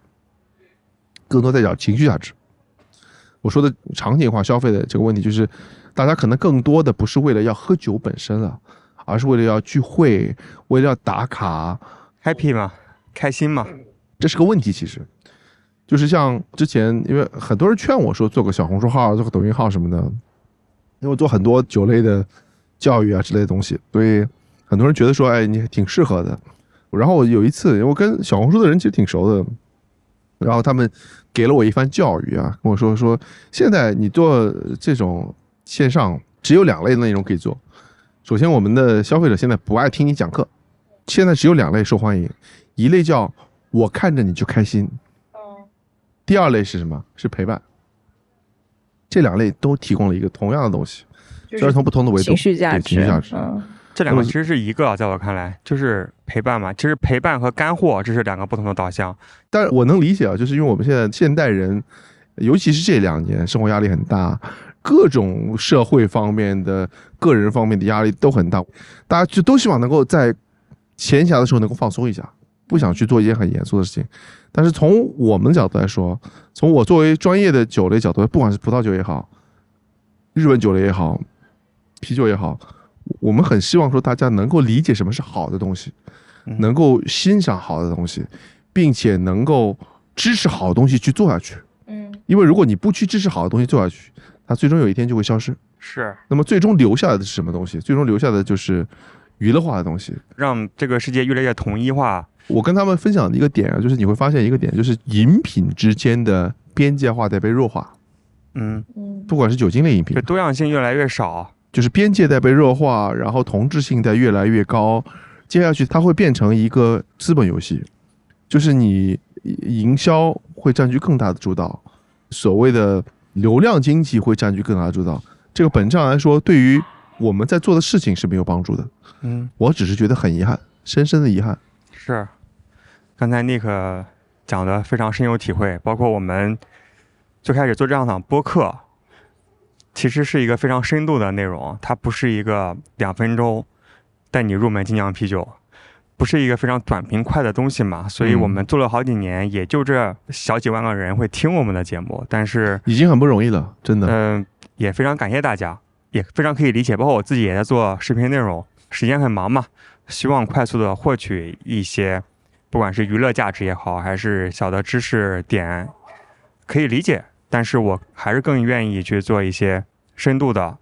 更多在找情绪价值。我说的场景化消费的这个问题就是。大家可能更多的不是为了要喝酒本身了，而是为了要聚会，为了要打卡，happy 嘛，开心嘛，这是个问题。其实，就是像之前，因为很多人劝我说做个小红书号，做个抖音号什么的，因为我做很多酒类的教育啊之类的东西，所以很多人觉得说，哎，你挺适合的。然后我有一次，我跟小红书的人其实挺熟的，然后他们给了我一番教育啊，跟我说说，现在你做这种。线上只有两类内容可以做。首先，我们的消费者现在不爱听你讲课，现在只有两类受欢迎，一类叫我看着你就开心，第二类是什么？是陪伴。这两类都提供了一个同样的东西，虽然从不同的维度，情绪价值，情绪价值。这两个其实是一个，在我看来就是陪伴嘛。其实陪伴和干货这是两个不同的导向。但是我能理解啊，就是因为我们现在现代人，尤其是这两年，生活压力很大。各种社会方面的、个人方面的压力都很大，大家就都希望能够在闲暇的时候能够放松一下，不想去做一些很严肃的事情。但是从我们角度来说，从我作为专业的酒类角度，不管是葡萄酒也好，日本酒类也好，啤酒也好，我们很希望说大家能够理解什么是好的东西，能够欣赏好的东西，并且能够支持好的东西去做下去。嗯，因为如果你不去支持好的东西做下去，它最终有一天就会消失，是。那么最终留下来的是什么东西？最终留下的就是娱乐化的东西，让这个世界越来越统一化。我跟他们分享的一个点啊，就是你会发现一个点，就是饮品之间的边界化在被弱化。嗯嗯，不管是酒精类饮品，多样性越来越少，就是边界在被弱化，然后同质性在越来越高。接下去它会变成一个资本游戏，就是你营销会占据更大的主导，所谓的。流量经济会占据更大的主导，这个本质上来说，对于我们在做的事情是没有帮助的。嗯，我只是觉得很遗憾，深深的遗憾。是，刚才 Nick 讲的非常深有体会，包括我们最开始做这样档播客，其实是一个非常深度的内容，它不是一个两分钟带你入门精酿啤酒。不是一个非常短平快的东西嘛，所以我们做了好几年，也就这小几万个人会听我们的节目，但是已经很不容易了，真的。嗯，也非常感谢大家，也非常可以理解，包括我自己也在做视频内容，时间很忙嘛，希望快速的获取一些，不管是娱乐价值也好，还是小的知识点，可以理解，但是我还是更愿意去做一些深度的，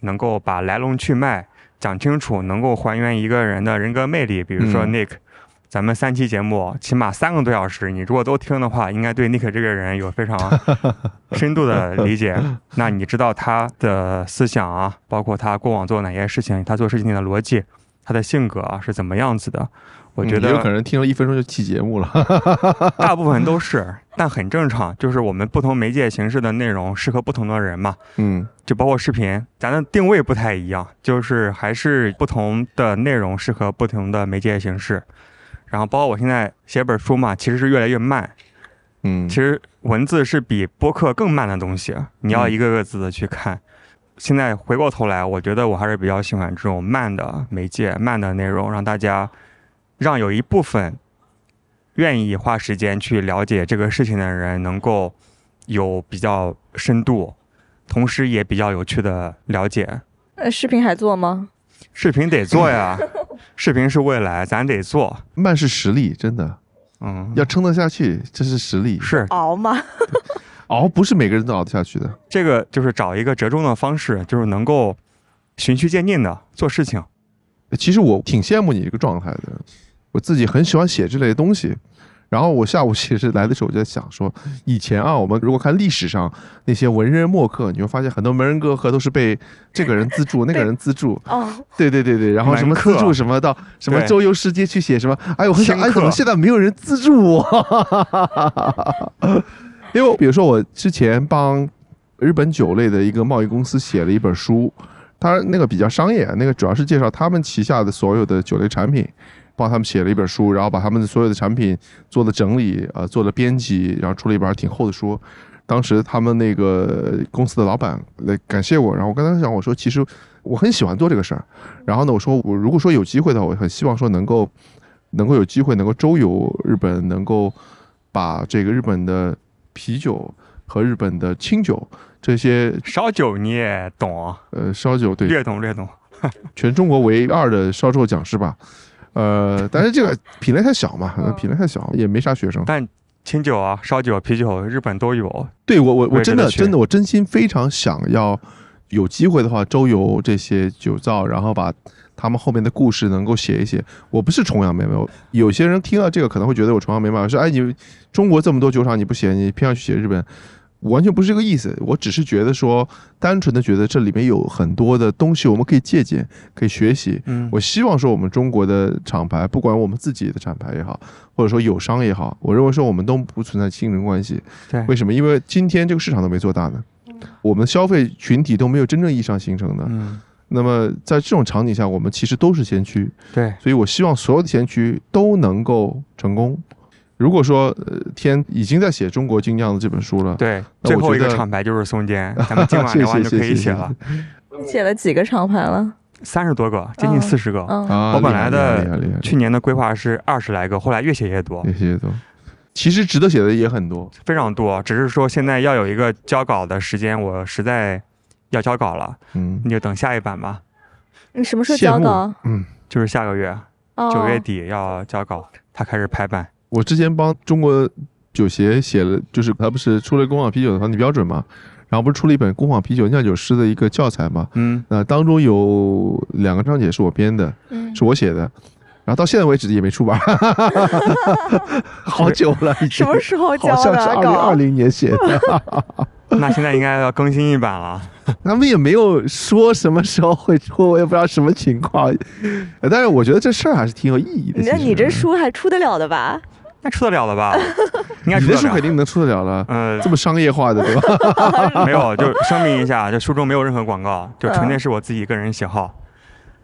能够把来龙去脉。讲清楚，能够还原一个人的人格魅力。比如说 Nick，咱们三期节目起码三个多小时，你如果都听的话，应该对 Nick 这个人有非常 深度的理解。那你知道他的思想啊，包括他过往做哪些事情，他做事情的逻辑，他的性格啊是怎么样子的？我觉得有可能听了一分钟就弃节目了。大部分都是，但很正常，就是我们不同媒介形式的内容适合不同的人嘛。嗯，就包括视频，咱的定位不太一样，就是还是不同的内容适合不同的媒介形式。然后包括我现在写本书嘛，其实是越来越慢。嗯，其实文字是比播客更慢的东西，你要一个个字的去看。现在回过头来，我觉得我还是比较喜欢这种慢的媒介、慢的内容，让大家。让有一部分愿意花时间去了解这个事情的人，能够有比较深度，同时也比较有趣的了解。呃，视频还做吗？视频得做呀，视频是未来，咱得做。慢是实力，真的，嗯，要撑得下去，这是实力。是熬吗？熬不是每个人都熬得下去的。这个就是找一个折中的方式，就是能够循序渐进的做事情。其实我挺羡慕你这个状态的。我自己很喜欢写这类东西，然后我下午其实来的时候我就在想说，以前啊，我们如果看历史上那些文人墨客，你会发现很多文人歌客都是被这个人资助，那个人资助。哦，对对对对，然后什么资助什么到什么周游世界去写什么，哎，我很想，哎，怎么现在没有人资助我？因为比如说我之前帮日本酒类的一个贸易公司写了一本书，他那个比较商业，那个主要是介绍他们旗下的所有的酒类产品。帮他们写了一本书，然后把他们的所有的产品做了整理，呃，做了编辑，然后出了一本挺厚的书。当时他们那个公司的老板来感谢我，然后我跟他讲，我说其实我很喜欢做这个事儿。然后呢，我说我如果说有机会的话，我很希望说能够能够有机会能够周游日本，能够把这个日本的啤酒和日本的清酒这些烧酒你也懂啊？呃，烧酒对，略懂略懂，全中国唯二的烧酒讲师吧。呃，但是这个品类太小嘛，品类太小，也没啥学生。但清酒啊、烧酒、啤酒，日本都有。对我，我我真的真的，我真心非常想要有机会的话，周游这些酒造，然后把他们后面的故事能够写一写。我不是崇洋媚外，有些人听到这个可能会觉得我崇洋媚外，说哎，你中国这么多酒厂你不写，你偏要去写日本。完全不是这个意思，我只是觉得说，单纯的觉得这里面有很多的东西我们可以借鉴，可以学习。嗯，我希望说我们中国的厂牌，不管我们自己的厂牌也好，或者说友商也好，我认为说我们都不存在竞争关系。对，为什么？因为今天这个市场都没做大呢，我们消费群体都没有真正意义上形成的。嗯，那么在这种场景下，我们其实都是先驱。对，所以我希望所有的先驱都能够成功。如果说呃天已经在写中国精酿的这本书了，对，最后一个厂牌就是松间，咱们今晚聊完 就可以写了。写了几个厂牌了？三十多个，接近四十个。我本来的去年的规划是二十来个，后来越写越多，越写越多。其实值得写的也很多，非常多。只是说现在要有一个交稿的时间，我实在要交稿了。嗯，你就等下一版吧。你什么时候交稿？嗯，就是下个月九月底要交稿，他开始排版。我之前帮中国酒协写了，就是他不是出了工坊啤酒的团体标准嘛，然后不是出了一本工坊啤酒酿酒师的一个教材嘛，嗯，那当中有两个章节是我编的，嗯，是我写的，然后到现在为止也没出版，好久了，什么时候交的？好像是二零二零年写的，那现在应该要更新一版了。他们也没有说什么时候会出，我也不知道什么情况，但是我觉得这事儿还是挺有意义的。那你这书还出得了的吧？那出得了的吧？应该你的书肯定能出得了了。嗯，这么商业化的对吧？没有，就声明一下，这书中没有任何广告，就纯粹是我自己个人喜好。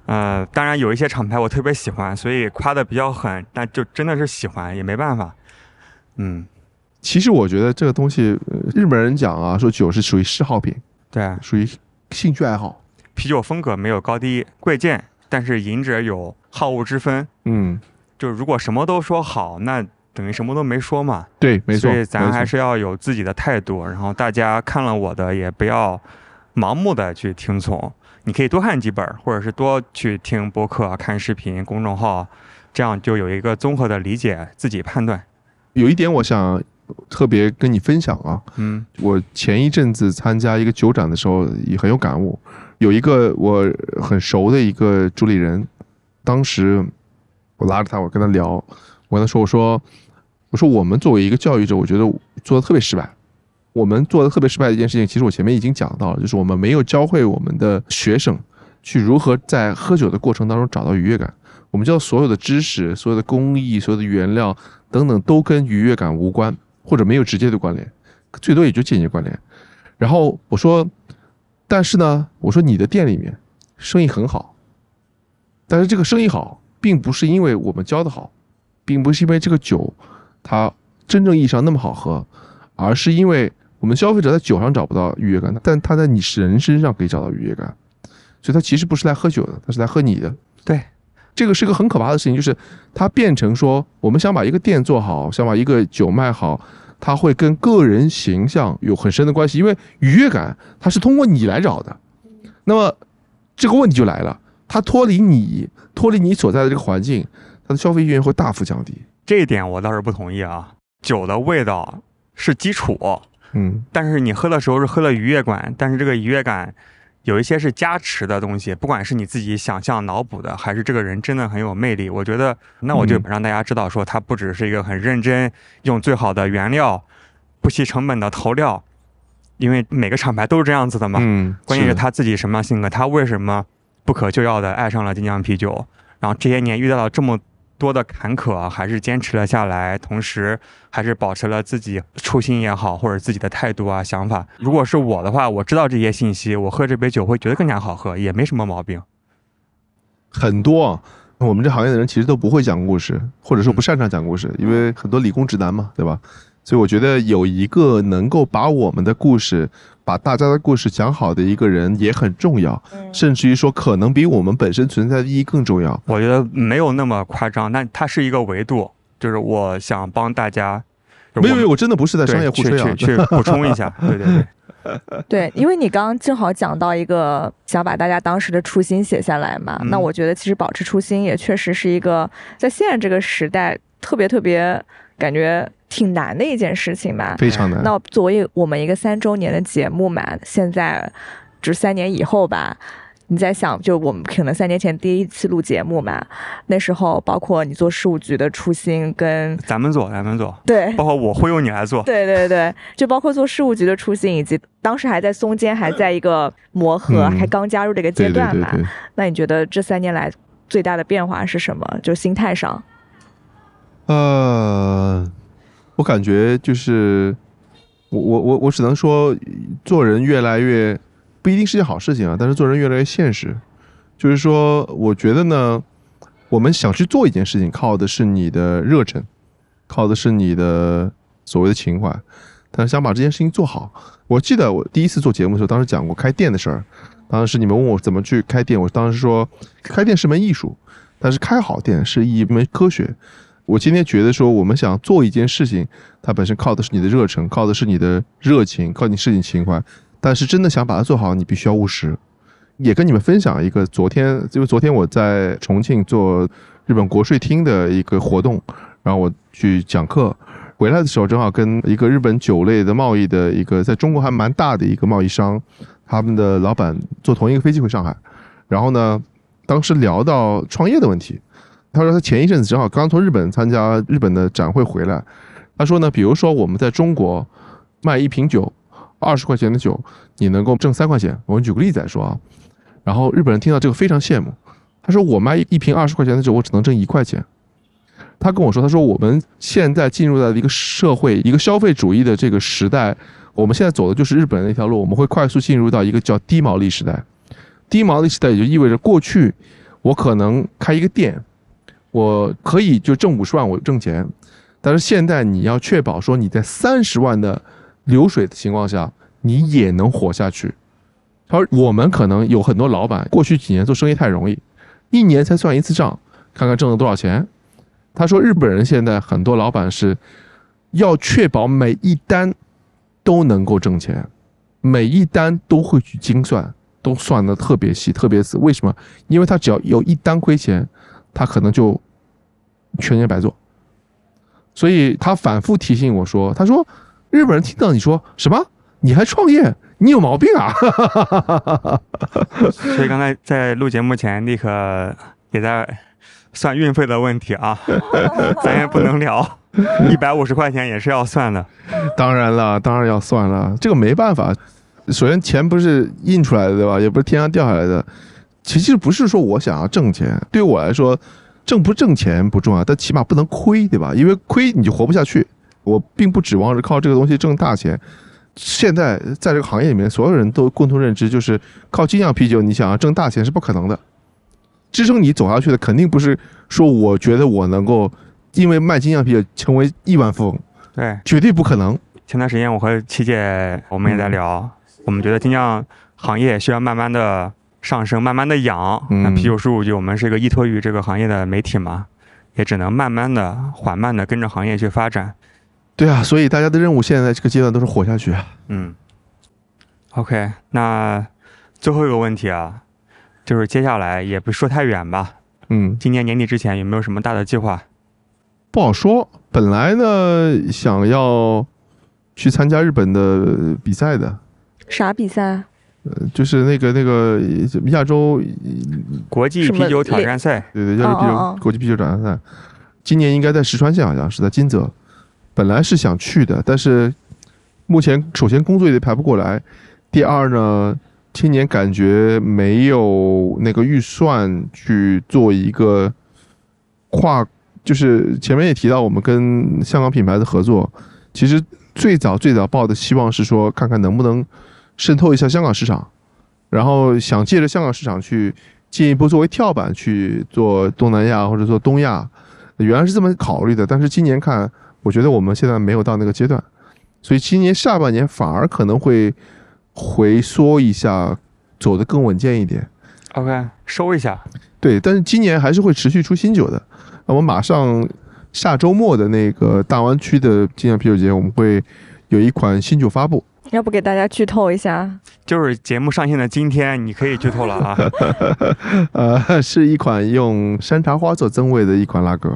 嗯，当然有一些厂牌我特别喜欢，所以夸的比较狠，但就真的是喜欢也没办法。嗯，其实我觉得这个东西，日本人讲啊，说酒是属于嗜好品，对，属于兴趣爱好。啤酒风格没有高低贵贱，但是饮者有好恶之分。嗯，就如果什么都说好，那。等于什么都没说嘛，对，没错。所以咱还是要有自己的态度，然后大家看了我的也不要盲目的去听从，你可以多看几本，或者是多去听播客、看视频、公众号，这样就有一个综合的理解，自己判断。有一点我想特别跟你分享啊，嗯，我前一阵子参加一个酒展的时候也很有感悟，有一个我很熟的一个主理人，当时。我拉着他，我跟他聊，我跟他说，我说，我说我们作为一个教育者，我觉得做的特别失败。我们做的特别失败的一件事情，其实我前面已经讲到了，就是我们没有教会我们的学生去如何在喝酒的过程当中找到愉悦感。我们教所有的知识、所有的工艺、所有的原料等等，都跟愉悦感无关，或者没有直接的关联，最多也就间接关联。然后我说，但是呢，我说你的店里面生意很好，但是这个生意好，并不是因为我们教的好，并不是因为这个酒它真正意义上那么好喝，而是因为。我们消费者在酒上找不到愉悦感，但他在你人身上可以找到愉悦感，所以他其实不是来喝酒的，他是来喝你的。对，这个是个很可怕的事情，就是它变成说，我们想把一个店做好，想把一个酒卖好，它会跟个人形象有很深的关系，因为愉悦感它是通过你来找的。那么这个问题就来了，它脱离你，脱离你所在的这个环境，它的消费意愿会大幅降低。这一点我倒是不同意啊，酒的味道是基础。嗯，但是你喝的时候是喝了愉悦感，但是这个愉悦感有一些是加持的东西，不管是你自己想象脑补的，还是这个人真的很有魅力，我觉得那我就让大家知道说他不只是一个很认真用最好的原料、不惜成本的投料，因为每个厂牌都是这样子的嘛。嗯，关键是他自己什么样性格，他为什么不可救药的爱上了金江啤酒，然后这些年遇到了这么。多的坎坷还是坚持了下来，同时还是保持了自己初心也好，或者自己的态度啊想法。如果是我的话，我知道这些信息，我喝这杯酒会觉得更加好喝，也没什么毛病。很多我们这行业的人其实都不会讲故事，或者说不擅长讲故事，因为很多理工直男嘛，对吧？所以我觉得有一个能够把我们的故事。把大家的故事讲好的一个人也很重要，甚至于说可能比我们本身存在的意义更重要。我觉得没有那么夸张，但它是一个维度，就是我想帮大家。没有没有，我真的不是在商业互吹啊，去 补充一下。对对对，对，因为你刚刚正好讲到一个想把大家当时的初心写下来嘛，那我觉得其实保持初心也确实是一个在现在这个时代特别特别感觉。挺难的一件事情吧，非常难。那作为我们一个三周年的节目嘛，现在就三年以后吧，你在想，就我们可能三年前第一次录节目嘛，那时候包括你做事务局的初心跟咱们做，咱们做，对，包括我忽悠你来做，对对对，就包括做事务局的初心，以及当时还在松间，还在一个磨合，还刚加入这个阶段嘛。那你觉得这三年来最大的变化是什么？就心态上？呃。我感觉就是，我我我我只能说，做人越来越不一定是件好事情啊。但是做人越来越现实，就是说，我觉得呢，我们想去做一件事情，靠的是你的热忱，靠的是你的所谓的情怀。但是想把这件事情做好，我记得我第一次做节目的时候，当时讲过开店的事儿。当时你们问我怎么去开店，我当时说，开店是门艺术，但是开好店是一门科学。我今天觉得说，我们想做一件事情，它本身靠的是你的热忱，靠的是你的热情，靠你事情情怀。但是真的想把它做好，你必须要务实。也跟你们分享一个，昨天因为昨天我在重庆做日本国税厅的一个活动，然后我去讲课，回来的时候正好跟一个日本酒类的贸易的一个在中国还蛮大的一个贸易商，他们的老板坐同一个飞机回上海，然后呢，当时聊到创业的问题。他说他前一阵子正好刚从日本参加日本的展会回来。他说呢，比如说我们在中国卖一瓶酒，二十块钱的酒，你能够挣三块钱。我们举个例子来说啊，然后日本人听到这个非常羡慕。他说我卖一瓶二十块钱的酒，我只能挣一块钱。他跟我说，他说我们现在进入到一个社会，一个消费主义的这个时代，我们现在走的就是日本的那条路，我们会快速进入到一个叫低毛利时代。低毛利时代也就意味着过去我可能开一个店。我可以就挣五十万，我挣钱，但是现在你要确保说你在三十万的流水的情况下，你也能活下去。而我们可能有很多老板，过去几年做生意太容易，一年才算一次账，看看挣了多少钱。他说日本人现在很多老板是要确保每一单都能够挣钱，每一单都会去精算，都算的特别细、特别死。为什么？因为他只要有一单亏钱。他可能就全年白做，所以他反复提醒我说：“他说日本人听到你说什么，你还创业，你有毛病啊！” 所以刚才在录节目前，立刻也在算运费的问题啊，咱也不能聊，一百五十块钱也是要算的。当然了，当然要算了，这个没办法。首先，钱不是印出来的，对吧？也不是天上掉下来的。其实不是说我想要挣钱，对于我来说，挣不挣钱不重要，但起码不能亏，对吧？因为亏你就活不下去。我并不指望着靠这个东西挣大钱。现在在这个行业里面，所有人都共同认知，就是靠精酿啤酒，你想要挣大钱是不可能的。支撑你走下去的，肯定不是说我觉得我能够因为卖精酿啤酒成为亿万富翁，对，绝对不可能。前段时间我和七姐我们也在聊，我们觉得精酿行业需要慢慢的上升，慢慢的养。那啤酒事务局，我们是一个依托于这个行业的媒体嘛，也只能慢慢的、缓慢的跟着行业去发展。对啊，所以大家的任务现在这个阶段都是活下去。嗯，OK，那最后一个问题啊，就是接下来也不说太远吧。嗯，今年年底之前有没有什么大的计划？不好说。本来呢，想要去参加日本的比赛的。啥比赛？呃，就是那个那个亚洲国际啤酒挑战赛。对对，亚洲啤酒国际啤酒挑战赛，今年应该在石川县，好像是在金泽。本来是想去的，但是目前首先工作也排不过来，第二呢，今年感觉没有那个预算去做一个跨，就是前面也提到我们跟香港品牌的合作，其实最早最早抱的希望是说看看能不能渗透一下香港市场，然后想借着香港市场去进一步作为跳板去做东南亚或者做东亚，原来是这么考虑的，但是今年看。我觉得我们现在没有到那个阶段，所以今年下半年反而可能会回缩一下，走得更稳健一点。OK，收一下。对，但是今年还是会持续出新酒的。那我马上下周末的那个大湾区的精酿啤酒节，我们会有一款新酒发布。要不给大家剧透一下？就是节目上线的今天，你可以剧透了啊。呃，是一款用山茶花做增味的一款拉格。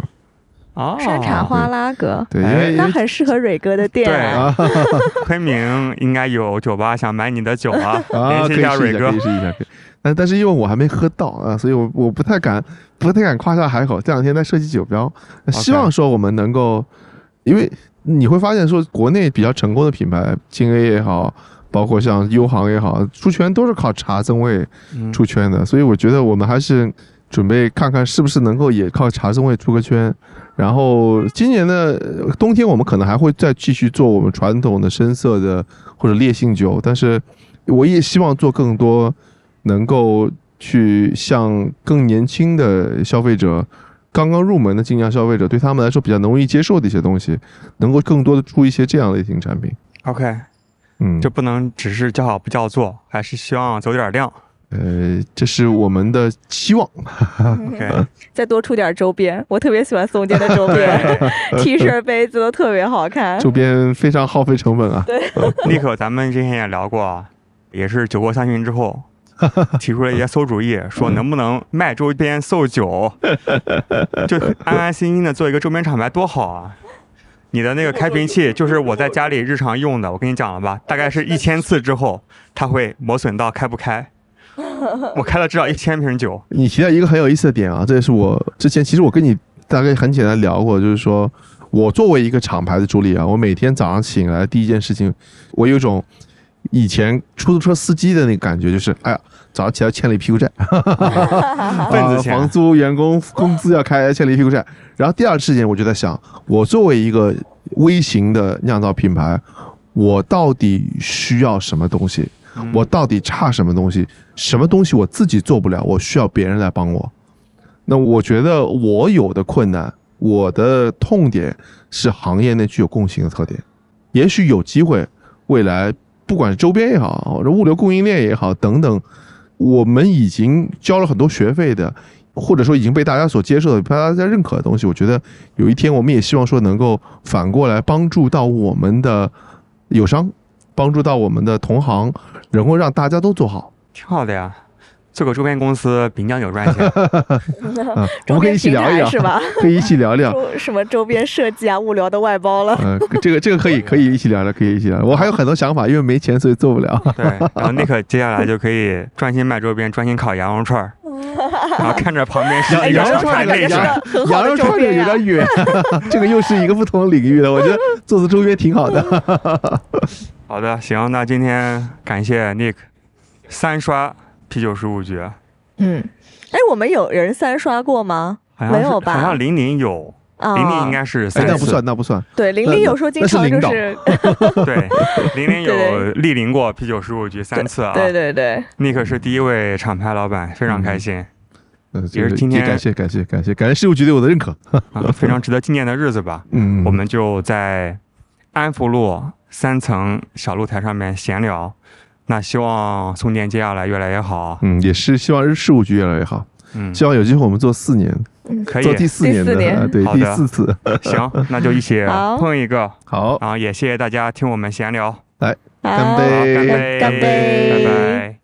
哦，山茶花拉格，对，因为它很适合蕊哥的店。对，昆明应该有酒吧想买你的酒啊，联系一下蕊哥，可以试一下。但但是因为我还没喝到啊，所以我我不太敢，不太敢夸下海口。这两天在设计酒标，希望说我们能够，因为你会发现说国内比较成功的品牌，京 A 也好，包括像优航也好，出圈都是靠茶增味出圈的。所以我觉得我们还是准备看看是不是能够也靠茶增味出个圈。然后今年的冬天，我们可能还会再继续做我们传统的深色的或者烈性酒，但是我也希望做更多能够去向更年轻的消费者、刚刚入门的精酿消费者，对他们来说比较容易接受的一些东西，能够更多的出一些这样类型产品。OK，嗯，就不能只是叫好不叫座，还是希望走点量。呃，这是我们的期望。OK，再多出点周边，我特别喜欢松间的周边，T 恤、杯子都特别好看。周边非常耗费成本啊。对，立刻咱们之前也聊过，也是酒过三巡之后，提出了一些馊主意，说能不能卖周边售酒，就安安心心的做一个周边厂牌，多好啊！你的那个开瓶器就是我在家里日常用的，我跟你讲了吧，大概是一千次之后，它会磨损到开不开。我开了至少一千瓶酒。你提到一个很有意思的点啊，这也是我之前其实我跟你大概很简单聊过，就是说我作为一个厂牌的助理啊，我每天早上醒来第一件事情，我有种以前出租车司机的那个感觉，就是哎呀，早上起来欠了一屁股债，份子钱，房租、员工工资要开，欠了一屁股债。然后第二事情，我就在想，我作为一个微型的酿造品牌，我到底需要什么东西？我到底差什么东西？什么东西我自己做不了？我需要别人来帮我。那我觉得我有的困难，我的痛点是行业内具有共性的特点。也许有机会，未来不管是周边也好，或者物流供应链也好等等，我们已经交了很多学费的，或者说已经被大家所接受的、被大家认可的东西，我觉得有一天我们也希望说能够反过来帮助到我们的友商。帮助到我们的同行，能够让大家都做好，挺好的呀。做个周边公司比酿酒赚钱，我们 可以一起聊一聊，是吧？可以一起聊聊什么周边设计啊、物流的外包了。嗯，这个这个可以可以一起聊聊，可以一起聊。我还有很多想法，因为没钱所以做不了。对，然后尼克接下来就可以专心卖周边，专心烤羊肉串儿。然后看着旁边是羊羊肉串感觉是个很好的周边有点远，这个又是一个不同领域的，我觉得做做周边挺好的。好的，行，那今天感谢 Nick 三刷啤酒十五局。嗯，哎，我们有人三刷过吗？没有吧？好像玲玲有。玲玲应该是三次，那不算，那不算。对，玲玲有时候经常就是，对，玲玲 有莅临过啤酒十五局三次啊。对对对，你可是第一位厂牌老板，非常开心。嗯，也是今天感谢感谢感谢感谢十五局对我的认可，非常值得纪念的日子吧。嗯，我们就在安福路三层小露台上面闲聊。那希望松年接下来越来越好。嗯，也是希望事务局越来越好。嗯，希望有机会我们做四年。可以做第四年的，对，第四次。行，那就一起碰一个。好，然后也谢谢大家听我们闲聊。来，干杯，干杯，拜拜。